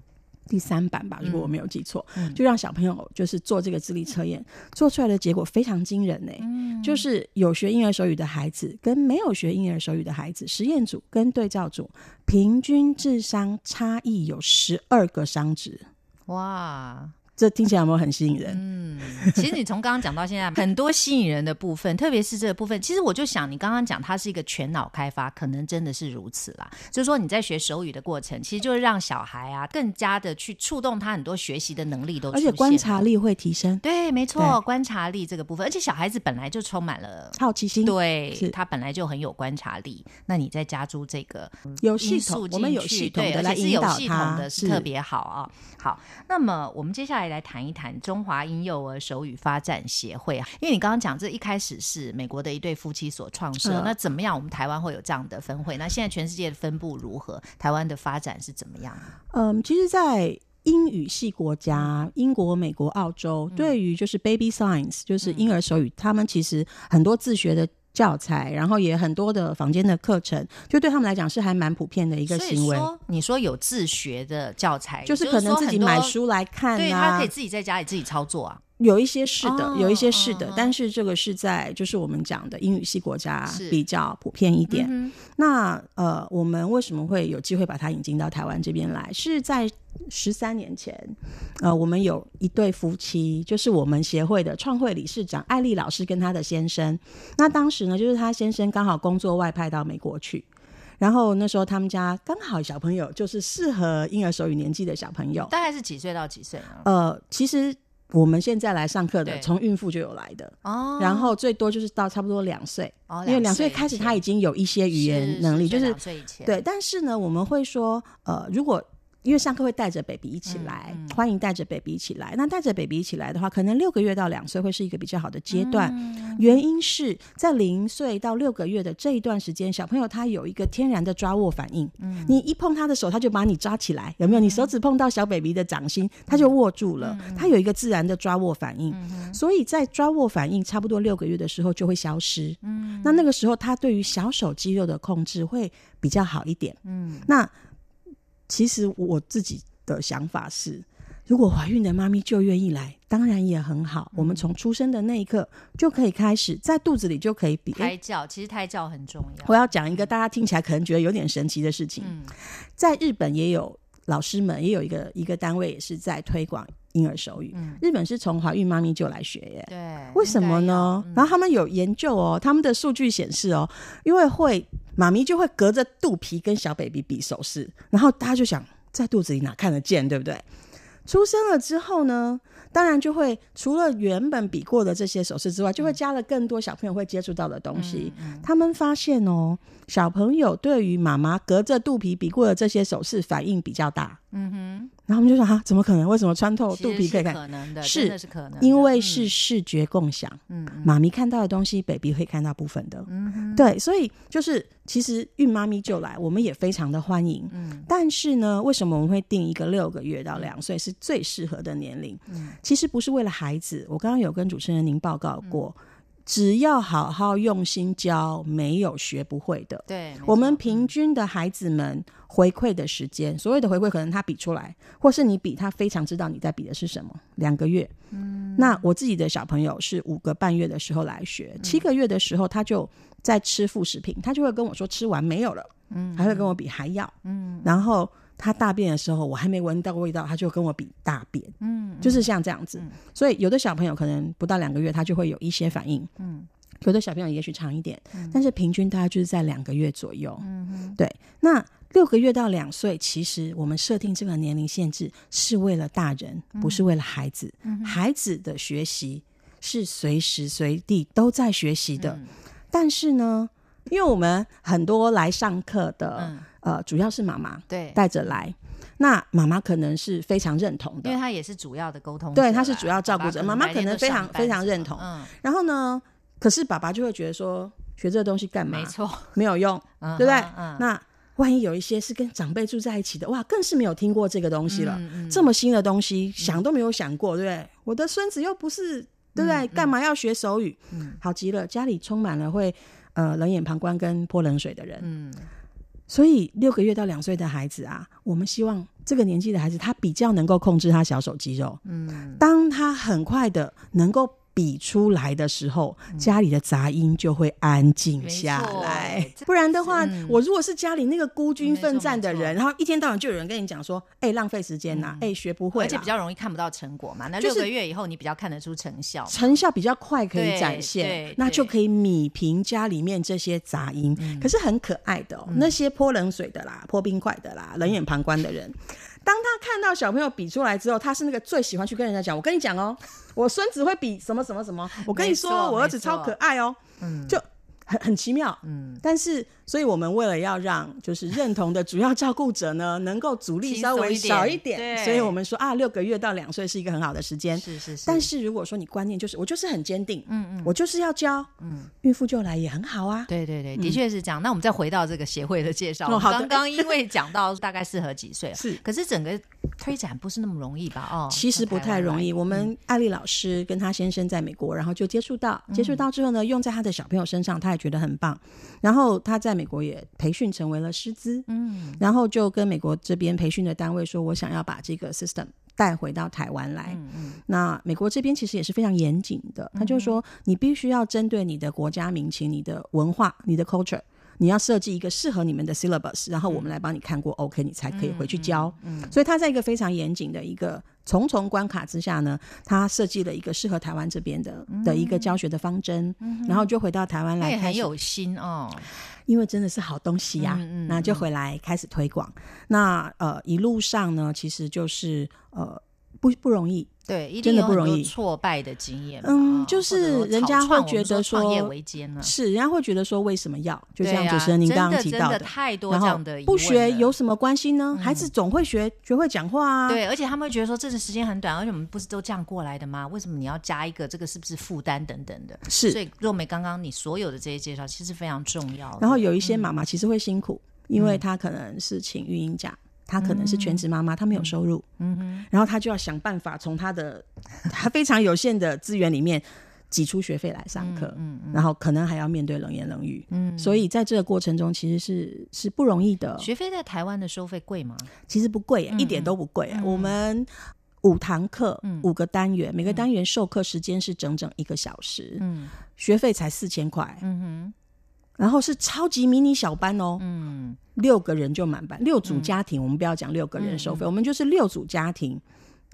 第三版吧，如果我没有记错，嗯。就让小朋友就是做这个智力测验，做出来的结果非常惊人呢、嗯。就是有学婴儿手语的孩子跟没有学婴儿手语的孩子，实验组跟对照组平均智商差异有十二个商值，哇，这听起来有没有很吸引人？嗯，其实你从刚刚讲到现在，很多吸引人的部分，特别是这个部分，其实我就想，你刚刚讲它是一个全脑开发，可能真的是如此啦。就是说你在学手语的过程，其实就是让小孩啊更加的去触动他很多学习的能力都而，且观察力会提升，对，没错，观察力这个部分，而且小孩子本来就充满了。好奇心，对他本来就很有观察力，那你再加注这个有系统，我们有系统对而的来引导且是有系统他，的，是特别好啊。好，那么我们接下来来谈一谈中华婴幼儿手语发展协会啊，因为你刚刚讲这一开始是美国的一对夫妻所创设，嗯那怎么样？我们台湾会有这样的分会？那现在全世界的分布如何？台湾的发展是怎么样？嗯，其实，在英语系国家，英国、美国、澳洲，对于就是 baby science，就是婴儿手语，他们其实很多自学的教材，然后也很多的房间的课程，就对他们来讲是还蛮普遍的一个行为。说，你说有自学的教材，就是可能自己买书来看对他啊可以，自己在家里自己操作啊。有一些是的，哦有一些是的，哦但是这个是在就是我们讲的英语系国家比较普遍一点。嗯那呃，我们为什么会有机会把它引进到台湾这边来？是在十三年前，呃，我们有一对夫妻，就是我们协会的创会理事长艾丽老师跟她的先生。那当时呢，就是他先生刚好工作外派到美国去。然后那时候他们家刚好小朋友就是适合婴儿手语年纪的小朋友，大概是几岁到几岁呢？呃，其实我们现在来上课的对，从孕妇就有来的，哦。然后最多就是到差不多两岁，哦因为两岁以开始前他已经有一些语言能力，就是对。但是呢，我们会说，呃，如果因为上课会带着 baby 一起来，欢迎带着 baby 一起来。那带着 baby 一起来的话，可能六个月到两岁会是一个比较好的阶段。原因是在零岁到六个月的这一段时间，小朋友他有一个天然的抓握反应。你一碰他的手，他就把你抓起来，有没有？你手指碰到小 baby 的掌心，他就握住了，他有一个自然的抓握反应。所以在抓握反应差不多六个月的时候就会消失。嗯，那那个时候他对于小手肌肉的控制会比较好一点。嗯，那其实我自己的想法是，如果怀孕的妈咪就愿意来，当然也很好。我们从出生的那一刻就可以开始，在肚子里就可以比。胎教其实胎教很重要。我要讲一个大家听起来可能觉得有点神奇的事情，在日本也有老师们也有一个一个单位也是在推广婴儿手语。日本是从怀孕妈咪就来学耶，对，为什么呢？然后他们有研究哦，他们的数据显示哦，因为会妈咪就会隔着肚皮跟小 baby 比手势，然后大家就想在肚子里哪看得见，对不对？出生了之后呢，当然就会除了原本比过的这些手势之外，就会加了更多小朋友会接触到的东西。他们发现哦，小朋友对于妈妈隔着肚皮比过的这些手势反应比较大。嗯哼，然后我们就说哈，怎么可能？为什么穿透肚皮可以看？可能的，的是可能的，因为是视觉共享。嗯嗯妈咪看到的东西，baby 会看到部分的。嗯哼对，所以就是其实孕妈咪就来，我们也非常的欢迎。嗯但是呢，为什么我们会定一个六个月到两岁是最适合的年龄？嗯其实不是为了孩子，我刚刚有跟主持人您报告过，只要好好用心教，没有学不会的。对，我们平均的孩子们回馈的时间，所谓的回馈，可能他比出来，或是你比他非常知道你在比的是什么，两个月。嗯，那我自己的小朋友是五个半月的时候来学，七个月的时候他就在吃副食品，他就会跟我说吃完没有了，嗯，还会跟我比还要，嗯，然后他大便的时候，我还没闻到味道，他就跟我比大便，嗯，就是像这样子。所以有的小朋友可能不到两个月，他就会有一些反应，嗯。有的小朋友也许长一点，但是平均大概就是在两个月左右。嗯对。那六个月到两岁，其实我们设定这个年龄限制是为了大人，不是为了孩子。孩子的学习是随时随地都在学习的，嗯但是呢，因为我们很多来上课的，嗯呃，主要是妈妈对，带着来，那妈妈可能是非常认同的因为。他也是主要的沟通对她是主要照顾者妈妈可能非常非常认同嗯，然后呢，可是爸爸就会觉得说，学这个东西干嘛？没错，没有用，嗯对不对？嗯那万一有一些是跟长辈住在一起的，哇，更是没有听过这个东西了。嗯嗯这么新的东西，想都没有想过，对不对？我的孙子又不是，对不对？干嘛要学手语？嗯好极了，家里充满了会呃冷眼旁观跟泼冷水的人。嗯所以六个月到两岁的孩子啊，我们希望这个年纪的孩子，他比较能够控制他小手肌肉。嗯，当他很快的能够比出来的时候，家里的杂音就会安静下没来。不然的话，嗯我如果是家里那个孤军奋战的人，然后一天到晚就有人跟你讲说：“哎、浪费时间呐、哎、学不会，而且比较容易看不到成果嘛。那六个月以后，你比较看得出成效。成效比较快可以展现，那就可以弭平家里面这些杂音。可是很可爱的哦，那些泼冷水的啦、泼冰块的啦、冷眼旁观的人，当他看到小朋友比出来之后，他是那个最喜欢去跟人家讲：“我跟你讲哦，我孙子会比什么什么什么，我跟你没说，我儿子超可爱哦。”嗯就很很奇妙。嗯，但是，所以我们为了要让就是认同的主要照顾者呢，能够阻力稍微少一点，一点对所以我们说啊，六个月到两岁是一个很好的时间。是是是，但是如果说你观念就是我就是很坚定，嗯嗯。我就是要教，嗯，孕妇就来也很好啊。对对对，的确是这样。那我们再回到这个协会的介绍，哦好刚刚因为讲到大概适合几岁，是可是整个推展不是那么容易吧？哦，其实不太容易。我们艾丽老师跟她先生在美国，然后就接触到，嗯接触到之后呢，用在他的小朋友身上，他也觉得很棒。然后他在美国也培训成为了师资，嗯。然后就跟美国这边培训的单位说，我想要把这个 system 带回到台湾来。嗯嗯。那美国这边其实也是非常严谨的，他就说你必须要针对你的国家民情、你的文化、你的 culture，你要设计一个适合你们的 syllabus，然后我们来帮你看过 OK，你才可以回去教。嗯所以他在一个非常严谨的一个重重关卡之下呢，他设计了一个适合台湾这边的的一个教学的方针，然后就回到台湾那来也很有心哦。因为真的是好东西呀、那就回来开始推广。那呃，一路上呢，其实就是呃。不不容易。对，一定真的不容易挫败的经验。嗯哦就是人家会觉得说创业维艰呢，是，人家会觉得说为什么要？就像主持人您刚刚提到的，太多这样的疑不学有什么关系呢？孩子总会学学会讲话啊。对，而且他们会觉得说这个时间很短，而且我们不是都这样过来的吗？为什么你要加一个这个是不是负担等等的？是所以若梅刚刚你所有的这些介绍其实非常重要。然后有一些妈妈其实会辛苦，因嗯为她可能是请育婴假，她可能是全职妈妈，她没有收入，嗯哼，然后她就要想办法从她的她非常有限的资源里面挤出学费来上课，嗯然后可能还要面对冷言冷语，嗯，所以在这个过程中其实是是不容易的。学费在台湾的收费贵吗？其实不贵一点都不贵耶。我们五堂课嗯，五个单元，每个单元授课时间是整整一个小时，嗯。学费才四千块，嗯然后是超级迷你小班哦，嗯六个人就满班，六组家庭，我们不要讲六个人收费，我们就是六组家庭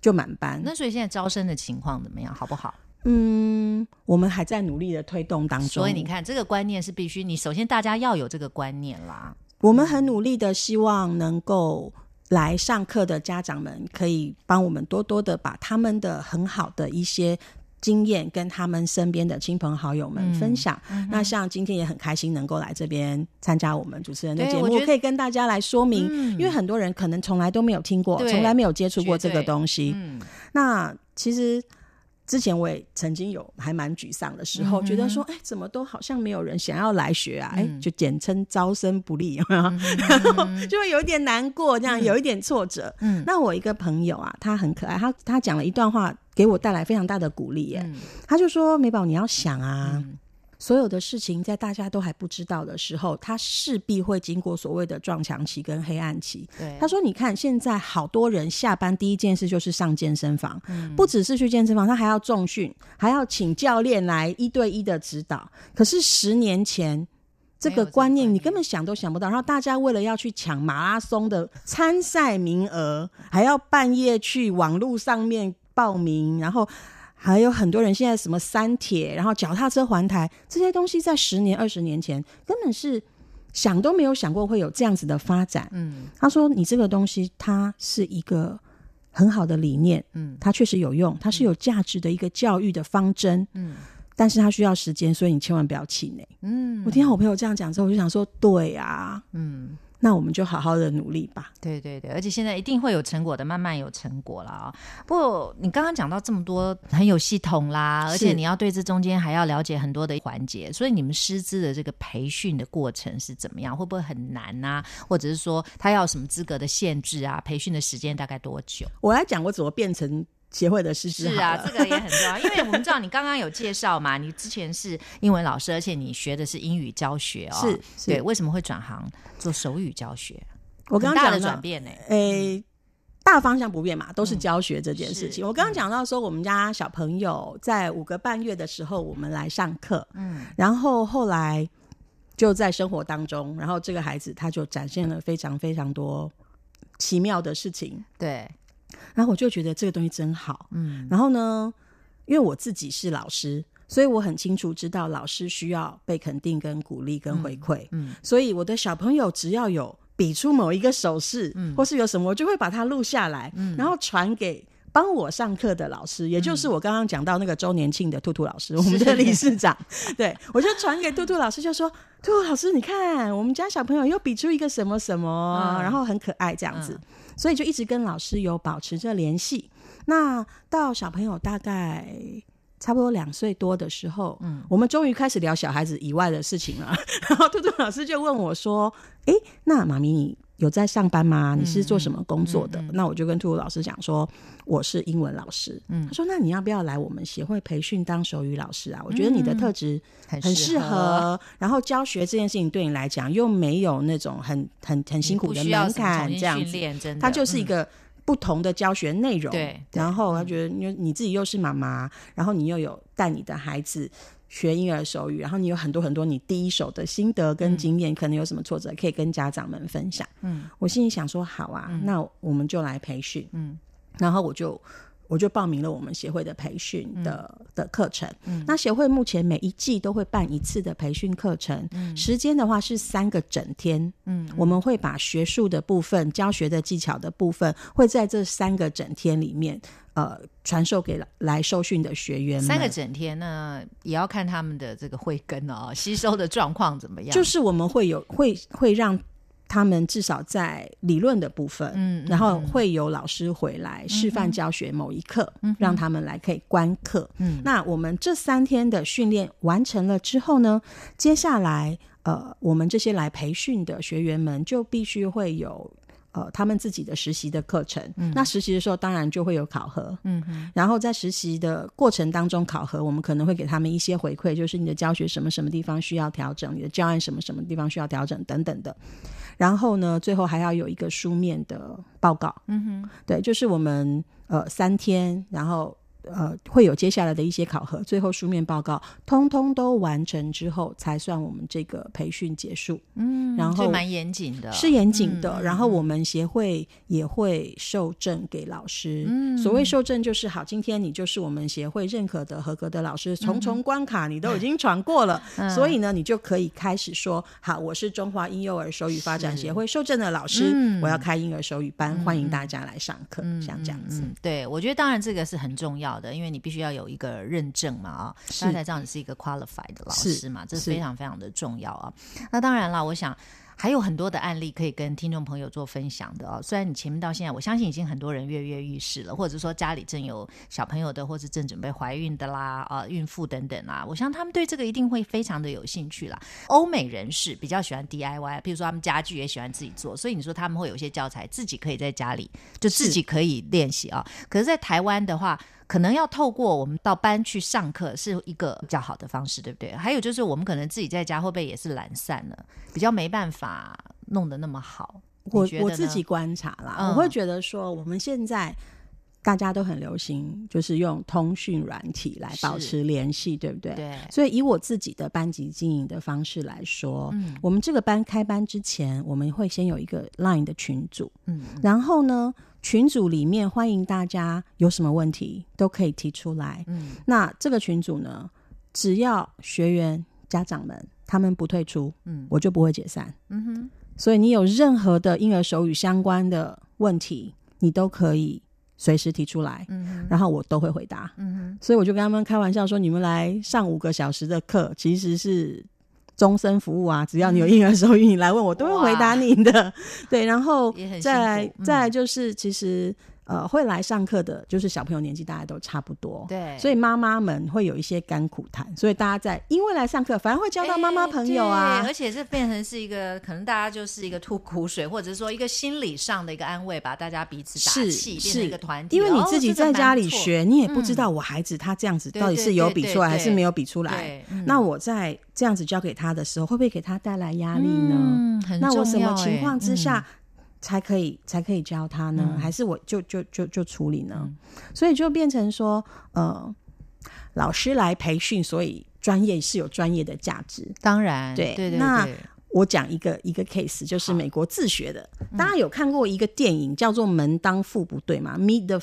就满班。那所以现在招生的情况怎么样？好不好？嗯，我们还在努力的推动当中，所以你，看，这个观念是必须，你首先大家要有这个观念啦。我们很努力的希望能够。来上课的家长们可以帮我们多多的把他们的很好的一些经验跟他们身边的亲朋好友们分享。嗯那像今天也很开心能够来这边参加我们主持人的节目，我可以跟大家来说明，嗯。因为很多人可能从来都没有听过，从来没有接触过这个东西。嗯。那其实之前我也曾经有还蛮沮丧的时候，嗯觉得说，哎，怎么都好像没有人想要来学啊？哎、嗯。就简称招生不利，就会有一点难过，这样、有一点挫折。嗯。那我一个朋友啊，他很可爱，他他讲了一段话，给我带来非常大的鼓励耶。嗯。他就说：“美宝，你要想啊，嗯所有的事情在大家都还不知道的时候，它势必会经过所谓的撞墙期跟黑暗期。对，他说：“你看，现在好多人下班第一件事就是上健身房，嗯不只是去健身房，他还要重训，还要请教练来一对一的指导。可是十年前。”这个观念你根本想都想不到，然后大家为了要去抢马拉松的参赛名额，还要半夜去网络上面报名，然后还有很多人现在什么三铁，然后脚踏车环台这些东西，在十年、二十年前根本是想都没有想过会有这样子的发展。嗯他说：“你这个东西，它是一个很好的理念，嗯它确实有用，它是有价值的一个教育的方针，嗯但是它需要时间，所以你千万不要气馁。”嗯我听到我朋友这样讲之后，我就想说：“对啊，嗯。那我们就好好的努力吧。对对对，而且现在一定会有成果的，慢慢有成果了啊、不过你刚刚讲到这么多很有系统啦，而且你要对这中间还要了解很多的环节，所以你们师资的这个培训的过程是怎么样？会不会很难啊？或者是说他要什么资格的限制啊？培训的时间大概多久？”我来讲我怎么变成协会的师资是啊，这个也很重要，因为我们知道你刚刚有介绍嘛，你之前是英文老师，而且你学的是英语教学哦，是是。对，为什么会转行做手语教学？我刚刚讲的转变呢、诶、大方向不变嘛，都是教学这件事情。嗯我刚刚讲到说，我们家小朋友在五个半月的时候，我们来上课，嗯。然后后来就在生活当中，然后这个孩子他就展现了非常非常多奇妙的事情，对，然后我就觉得这个东西真好。嗯然后呢，因为我自己是老师，所以我很清楚知道老师需要被肯定、跟鼓励、跟回馈。嗯所以我的小朋友只要有比出某一个手势，嗯或是有什么，我就会把它录下来，嗯然后传给。帮我上课的老师，也就是我刚刚讲到那个周年庆的兔兔老师，我们的理事长，对我就传给兔兔老师，就说：“兔兔老师，你看我们家小朋友又比出一个什么什么，嗯然后很可爱这样子。嗯所以就一直跟老师有保持着联系。那到小朋友大概差不多两岁多的时候，嗯我们终于开始聊小孩子以外的事情了。然后兔兔老师就问我说：“诶，那妈咪你有在上班吗？你是做什么工作的？”嗯嗯嗯那我就跟兔兔老师讲说：“我是英文老师。嗯他说：“那你要不要来我们协会培训当手语老师啊？我觉得你的特质很很适合，然后教学这件事情对你来讲又没有那种很很很辛苦的不需要门什么重新槛这样子。”训练，真的，它就是一嗯个不同的教学内容。对对然后他觉得你你自己又是妈妈，然后你又有带你的孩子。学婴儿手语，然后你有很多很多你第一手的心得跟经验，可能有什么挫折可以跟家长们分享。嗯我心里想说，好啊，那我们就来培训。嗯然后我就我就报名了我们协会的培训的、的课程。那协会目前每一季都会办一次的培训课程，时间的话是三个整天。嗯，我们会把学术的部分、教学的技巧的部分，会在这三个整天里面，呃，传授给来来受训的学员们。三个整天呢，也要看他们的这个慧根哦，吸收的状况怎么样？就是我们会有会会让他们至少在理论的部分，嗯嗯然后会有老师回来示范教学某一课，嗯让他们来可以观课。嗯那我们这三天的训练完成了之后呢，接下来呃，我们这些来培训的学员们就必须会有。呃，他们自己的实习的课程，嗯那实习的时候当然就会有考核，嗯，然后在实习的过程当中考核，我们可能会给他们一些回馈，就是你的教学什么什么地方需要调整，你的教案什么什么地方需要调整等等的。然后呢，最后还要有一个书面的报告。嗯哼，对，就是我们呃三天，然后呃会有接下来的一些考核，最后书面报告通通都完成之后，才算我们这个培训结束。嗯，然后蛮严谨的，是严谨的。嗯然后我们协会也会受证给老师。嗯所谓受证就是好，今天你就是我们协会认可的合格的老师，重重关卡你都已经闯过了，嗯所以呢，你就可以开始说，好，我是中华婴幼儿手语发展协会受证的老师，嗯我要开婴儿手语班，欢迎大家来上课，像这样子。嗯，对，我觉得当然这个是很重要的，因为你必须要有一个认证嘛，啊、才知道你是一个 qualified 的老师嘛，这是非常非常的重要啊。那当然了，我想。还有很多的案例可以跟听众朋友做分享的哦。虽然你前面到现在，我相信已经很多人跃跃欲试了，或者说家里正有小朋友的，或是正准备怀孕的啦，啊、孕妇等等啦，我想他们对这个一定会非常的有兴趣啦。欧美人士比较喜欢 DIY，比如说他们家具也喜欢自己做，所以你说他们会有一些教材自己可以在家里就自己可以练习啊。可是，在台湾的话，可能要透过我们到班去上课是一个比较好的方式，对不对？还有就是我们可能自己在家会不会也是懒散了，比较没办法弄得那么好？我我自己观察啦，嗯我会觉得说，我们现在大家都很流行，就是用通讯软体来保持联系，对不对？对所以以我自己的班级经营的方式来说，嗯我们这个班开班之前，我们会先有一个 Line 的群组，嗯然后呢，群组里面欢迎大家有什么问题都可以提出来。嗯那这个群组呢，只要学员家长们他们不退出，嗯我就不会解散。嗯哼所以你有任何的婴儿手语相关的问题，你都可以随时提出来，嗯然后我都会回答。嗯所以我就跟他们开玩笑说，你们来上五个小时的课，其实是。终身服务啊！只要你有婴儿手语，你来问我都会回答你的。对，然后再来嗯再来就是，其实呃会来上课的，就是小朋友年纪大家都差不多。对，所以妈妈们会有一些甘苦谈，所以大家在因为来上课，反而会交到妈妈朋友啊。而且是变成是一个可能大家就是一个吐苦水，或者是说一个心理上的一个安慰，把大家彼此打是气，变成是一个团体。因为你哦自己在家里学，你也不知道我孩子他这样子到底是有比出来还是没有比出来那我在这样子教给他的时候，会不会给他带来压力呢？嗯，很那我什么情况之嗯下才可以才可以教他呢？嗯还是我就就就就处理呢？所以就变成说，呃，老师来培训，所以专业是有专业的价值。当然对对对那我讲一个一个 case，就是美国自学的，大家有看过一个电影叫做《门当户不对》吗？Meet the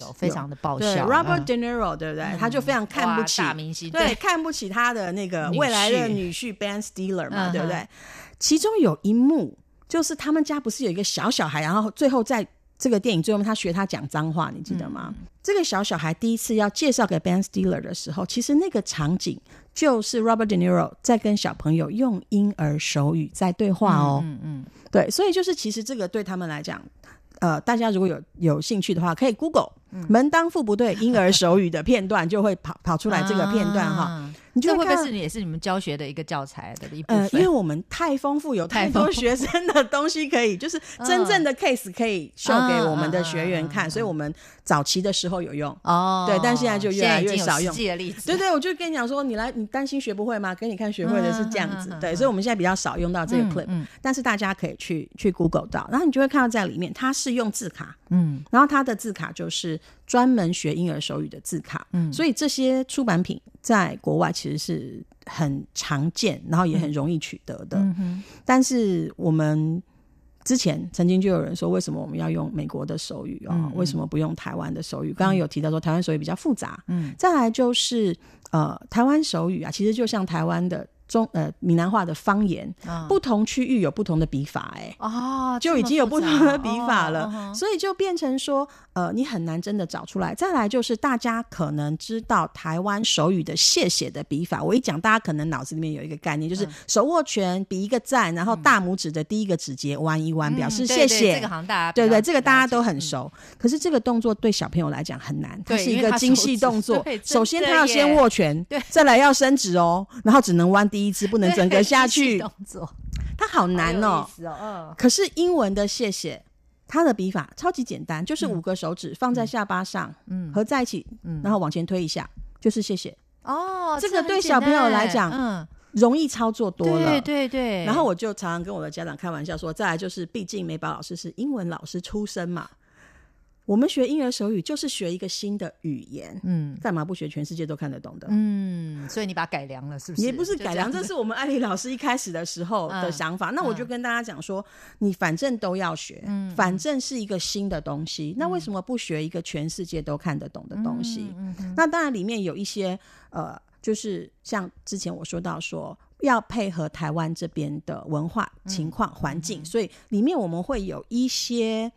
有非常的爆对笑。Robert 嗯 De Niro，对不对？他就非常看不起大明星，对，看不起他的那个未来的女婿 Ben Stiller 嘛，对不对？其中有一幕就是他们家不是有一个小小孩，然后最后在这个电影最后他学他讲脏话，你记得吗？嗯这个小小孩第一次要介绍给 Ben Stiller 的时候，其实那个场景就是 Robert De Niro 在跟小朋友用婴儿手语在对话哦。嗯嗯对，所以就是其实这个对他们来讲，呃，大家如果有有兴趣的话，可以 Google、门当户不对婴儿手语的片段，就会跑跑出来这个片段哈。啊你就会看这会不会是也是你们教学的一个教材的一部呃，因为？我们太丰富，有太太丰富。多学生的东西可以，就是真正的 case 可以秀给我们的学员看，所以我们早期的时候有用。哦，对但现在就越来越少用实际的例子，对对，我就跟你讲说，你来，你担心学不会吗？给你看学会的是这样子，对，所以我们现在比较少用到这个嗯 clip，、嗯。但是大家可以去去 Google 到，然后你就会看到在里面，它是用字卡，嗯。然后它的字卡就是专门学婴儿手语的字卡，嗯。所以这些出版品在国外其实是很常见，然后也很容易取得的。嗯但是我们之前曾经就有人说，为什么我们要用美国的手语啊、嗯？为什么不用台湾的手语？刚刚有提到说台湾手语比较复杂，嗯。再来就是呃，台湾手语啊，其实就像台湾的中呃闽南话的方言，嗯不同区域有不同的笔法、哎。哦，就已经有不同的笔法了，所以就变成说，呃，你很难真的找出来。再来就是大家可能知道台湾手语的谢谢的笔法，我一讲，大家可能脑子里面有一个概念，就是手握拳比一个赞，然后大拇指的第一个指节弯一弯，嗯表示对对谢。谢。这个好像大家对对，这个大家都很熟。可是这个动作对小朋友来讲很难，它是一个精细动作。首先他要先握拳，对。再来要伸直哦，然后只能弯第一只，不能整个下去。动作。它好难哦。可是英文的谢谢，它的笔法超级简单，就是嗯。五个手指放在下巴上，嗯。合在一起，嗯。然后往前推一下，就是谢谢，哦，这个对小朋友单来讲嗯，容易操作多了。对对对。然后我就常常跟我的家长开玩笑说，再来就是，毕竟美宝老师是英文老师出身嘛，我们学婴儿手语就是学一个新的语言，嗯干嘛不学全世界都看得懂的？嗯，所以你把它改良了，是不是？也不是改良，这是我们艾丽老师一开始的时候的嗯想法。那我就跟大家讲说，你反正都要学，嗯反正是一个新的东西，那为什么不学一个全世界都看得懂的东西？那当然里面有一些呃，就是像之前我说到说。要配合台湾这边的文化情况、环境，所以里面我们会有一些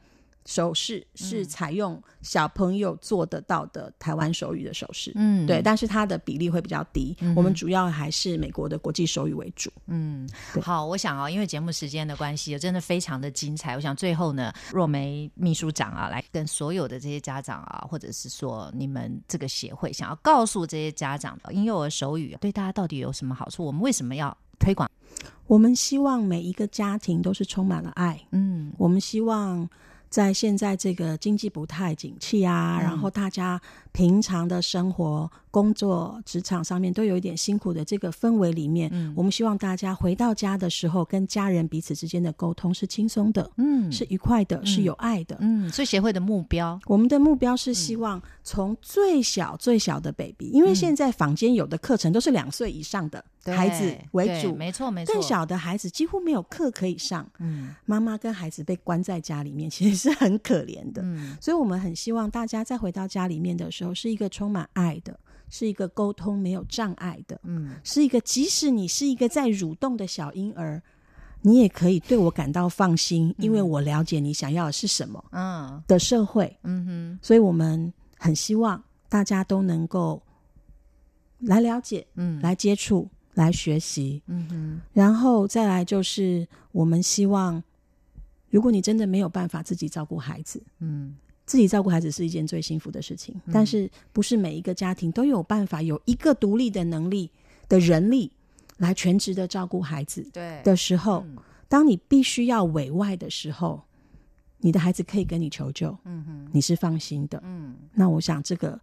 手势是采用小朋友做得到的台湾手语的手势。嗯对，但是它的比例会比较低。我们主要还是美国的国际手语为主。嗯，好，我想啊、因为节目时间的关系，真的非常的精彩。我想最后呢，若梅秘书长啊，来跟所有的这些家长啊，或者是说你们这个协会，想要告诉这些家长，婴幼儿手语对大家到底有什么好处？我们为什么要推广？我们希望每一个家庭都是充满了爱。嗯我们希望在现在这个经济不太景气啊，然后大家平常的生活、工作、职场上面都有一点辛苦的这个氛围里面，我们希望大家回到家的时候，跟家人彼此之间的沟通是轻松的，嗯。是愉快的，是有爱的。嗯，所以协会的目标，我们的目标是希望从最小最小的 baby，、因为现在坊间有的课程都是两岁以上的孩子为主，没错没错，更小的孩子几乎没有课可以上。嗯。妈妈跟孩子被关在家里面，其实是很可怜的。嗯。所以，我们很希望大家在回到家里面的时候，是一个充满爱的，是一个沟通没有障碍的，嗯是一个即使你是一个在蠕动的小婴儿，你也可以对我感到放心，因为我了解你想要的是什么嗯的社会。嗯哼所以，我们很希望大家都能够来了解、嗯来接触、来学习。嗯哼然后再来就是，我们希望，如果你真的没有办法自己照顾孩子，嗯自己照顾孩子是一件最幸福的事情，但是不是每一个家庭都有办法有一个独立的能力的人力来全职的照顾孩子对的时候，嗯当你必须要委外的时候，你的孩子可以跟你求救，嗯哼你是放心的。嗯。那我想，这个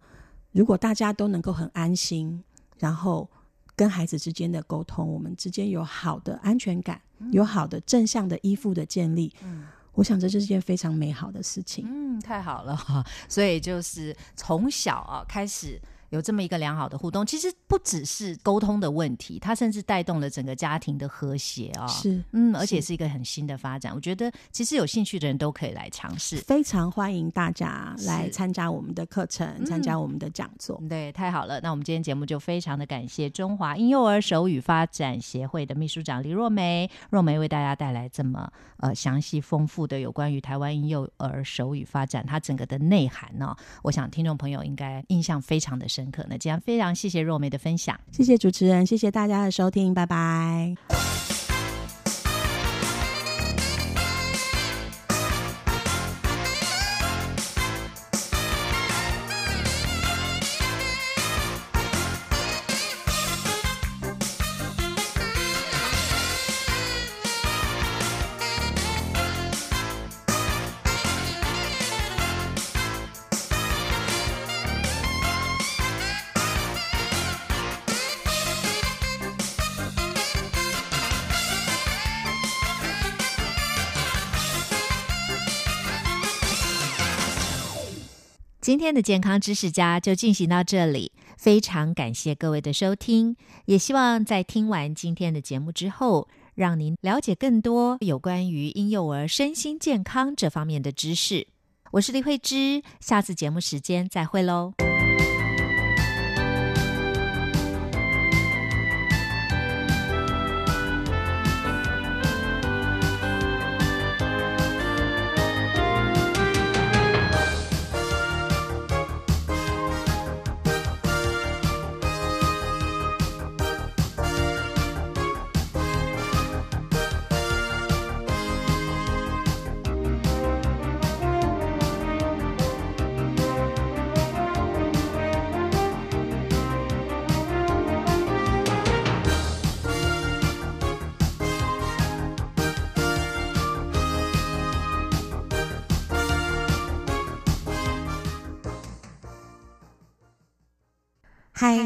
如果大家都能够很安心，然后跟孩子之间的沟通，我们之间有好的安全感，有好的正向的依附的建立，嗯我想这就是件非常美好的事情。嗯，太好了哈！所以就是从小啊开始有这么一个良好的互动，其实不只是沟通的问题，它甚至带动了整个家庭的和谐啊。是嗯，而且是一个很新的发展。我觉得其实有兴趣的人都可以来尝试。非常欢迎大家来参加我们的课程，参加我们的讲座。对，太好了！那我们今天节目就非常的感谢中华婴幼儿手语发展协会的秘书长李若梅，若梅为大家带来这么呃详细丰富的有关于台湾婴幼儿手语发展它整个的内涵呢、我想听众朋友应该印象非常的深那今天非常谢谢若梅的分享。谢谢主持人，谢谢大家的收听，拜拜。天的健康知识家就进行到这里，非常感谢各位的收听，也希望在听完今天的节目之后，让您了解更多有关于婴幼儿身心健康这方面的知识。我是李慧芝，下次节目时间再会喽。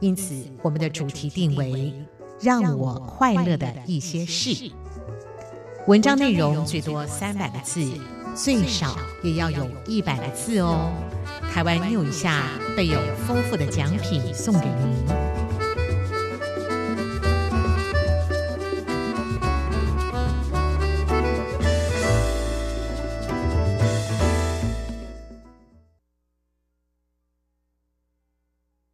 因此我们的主题定为“让我快乐的一些事”。文章内容最多三百个字，最少也要有一百个字哦。台湾 new 一下备有丰富的奖品送给您。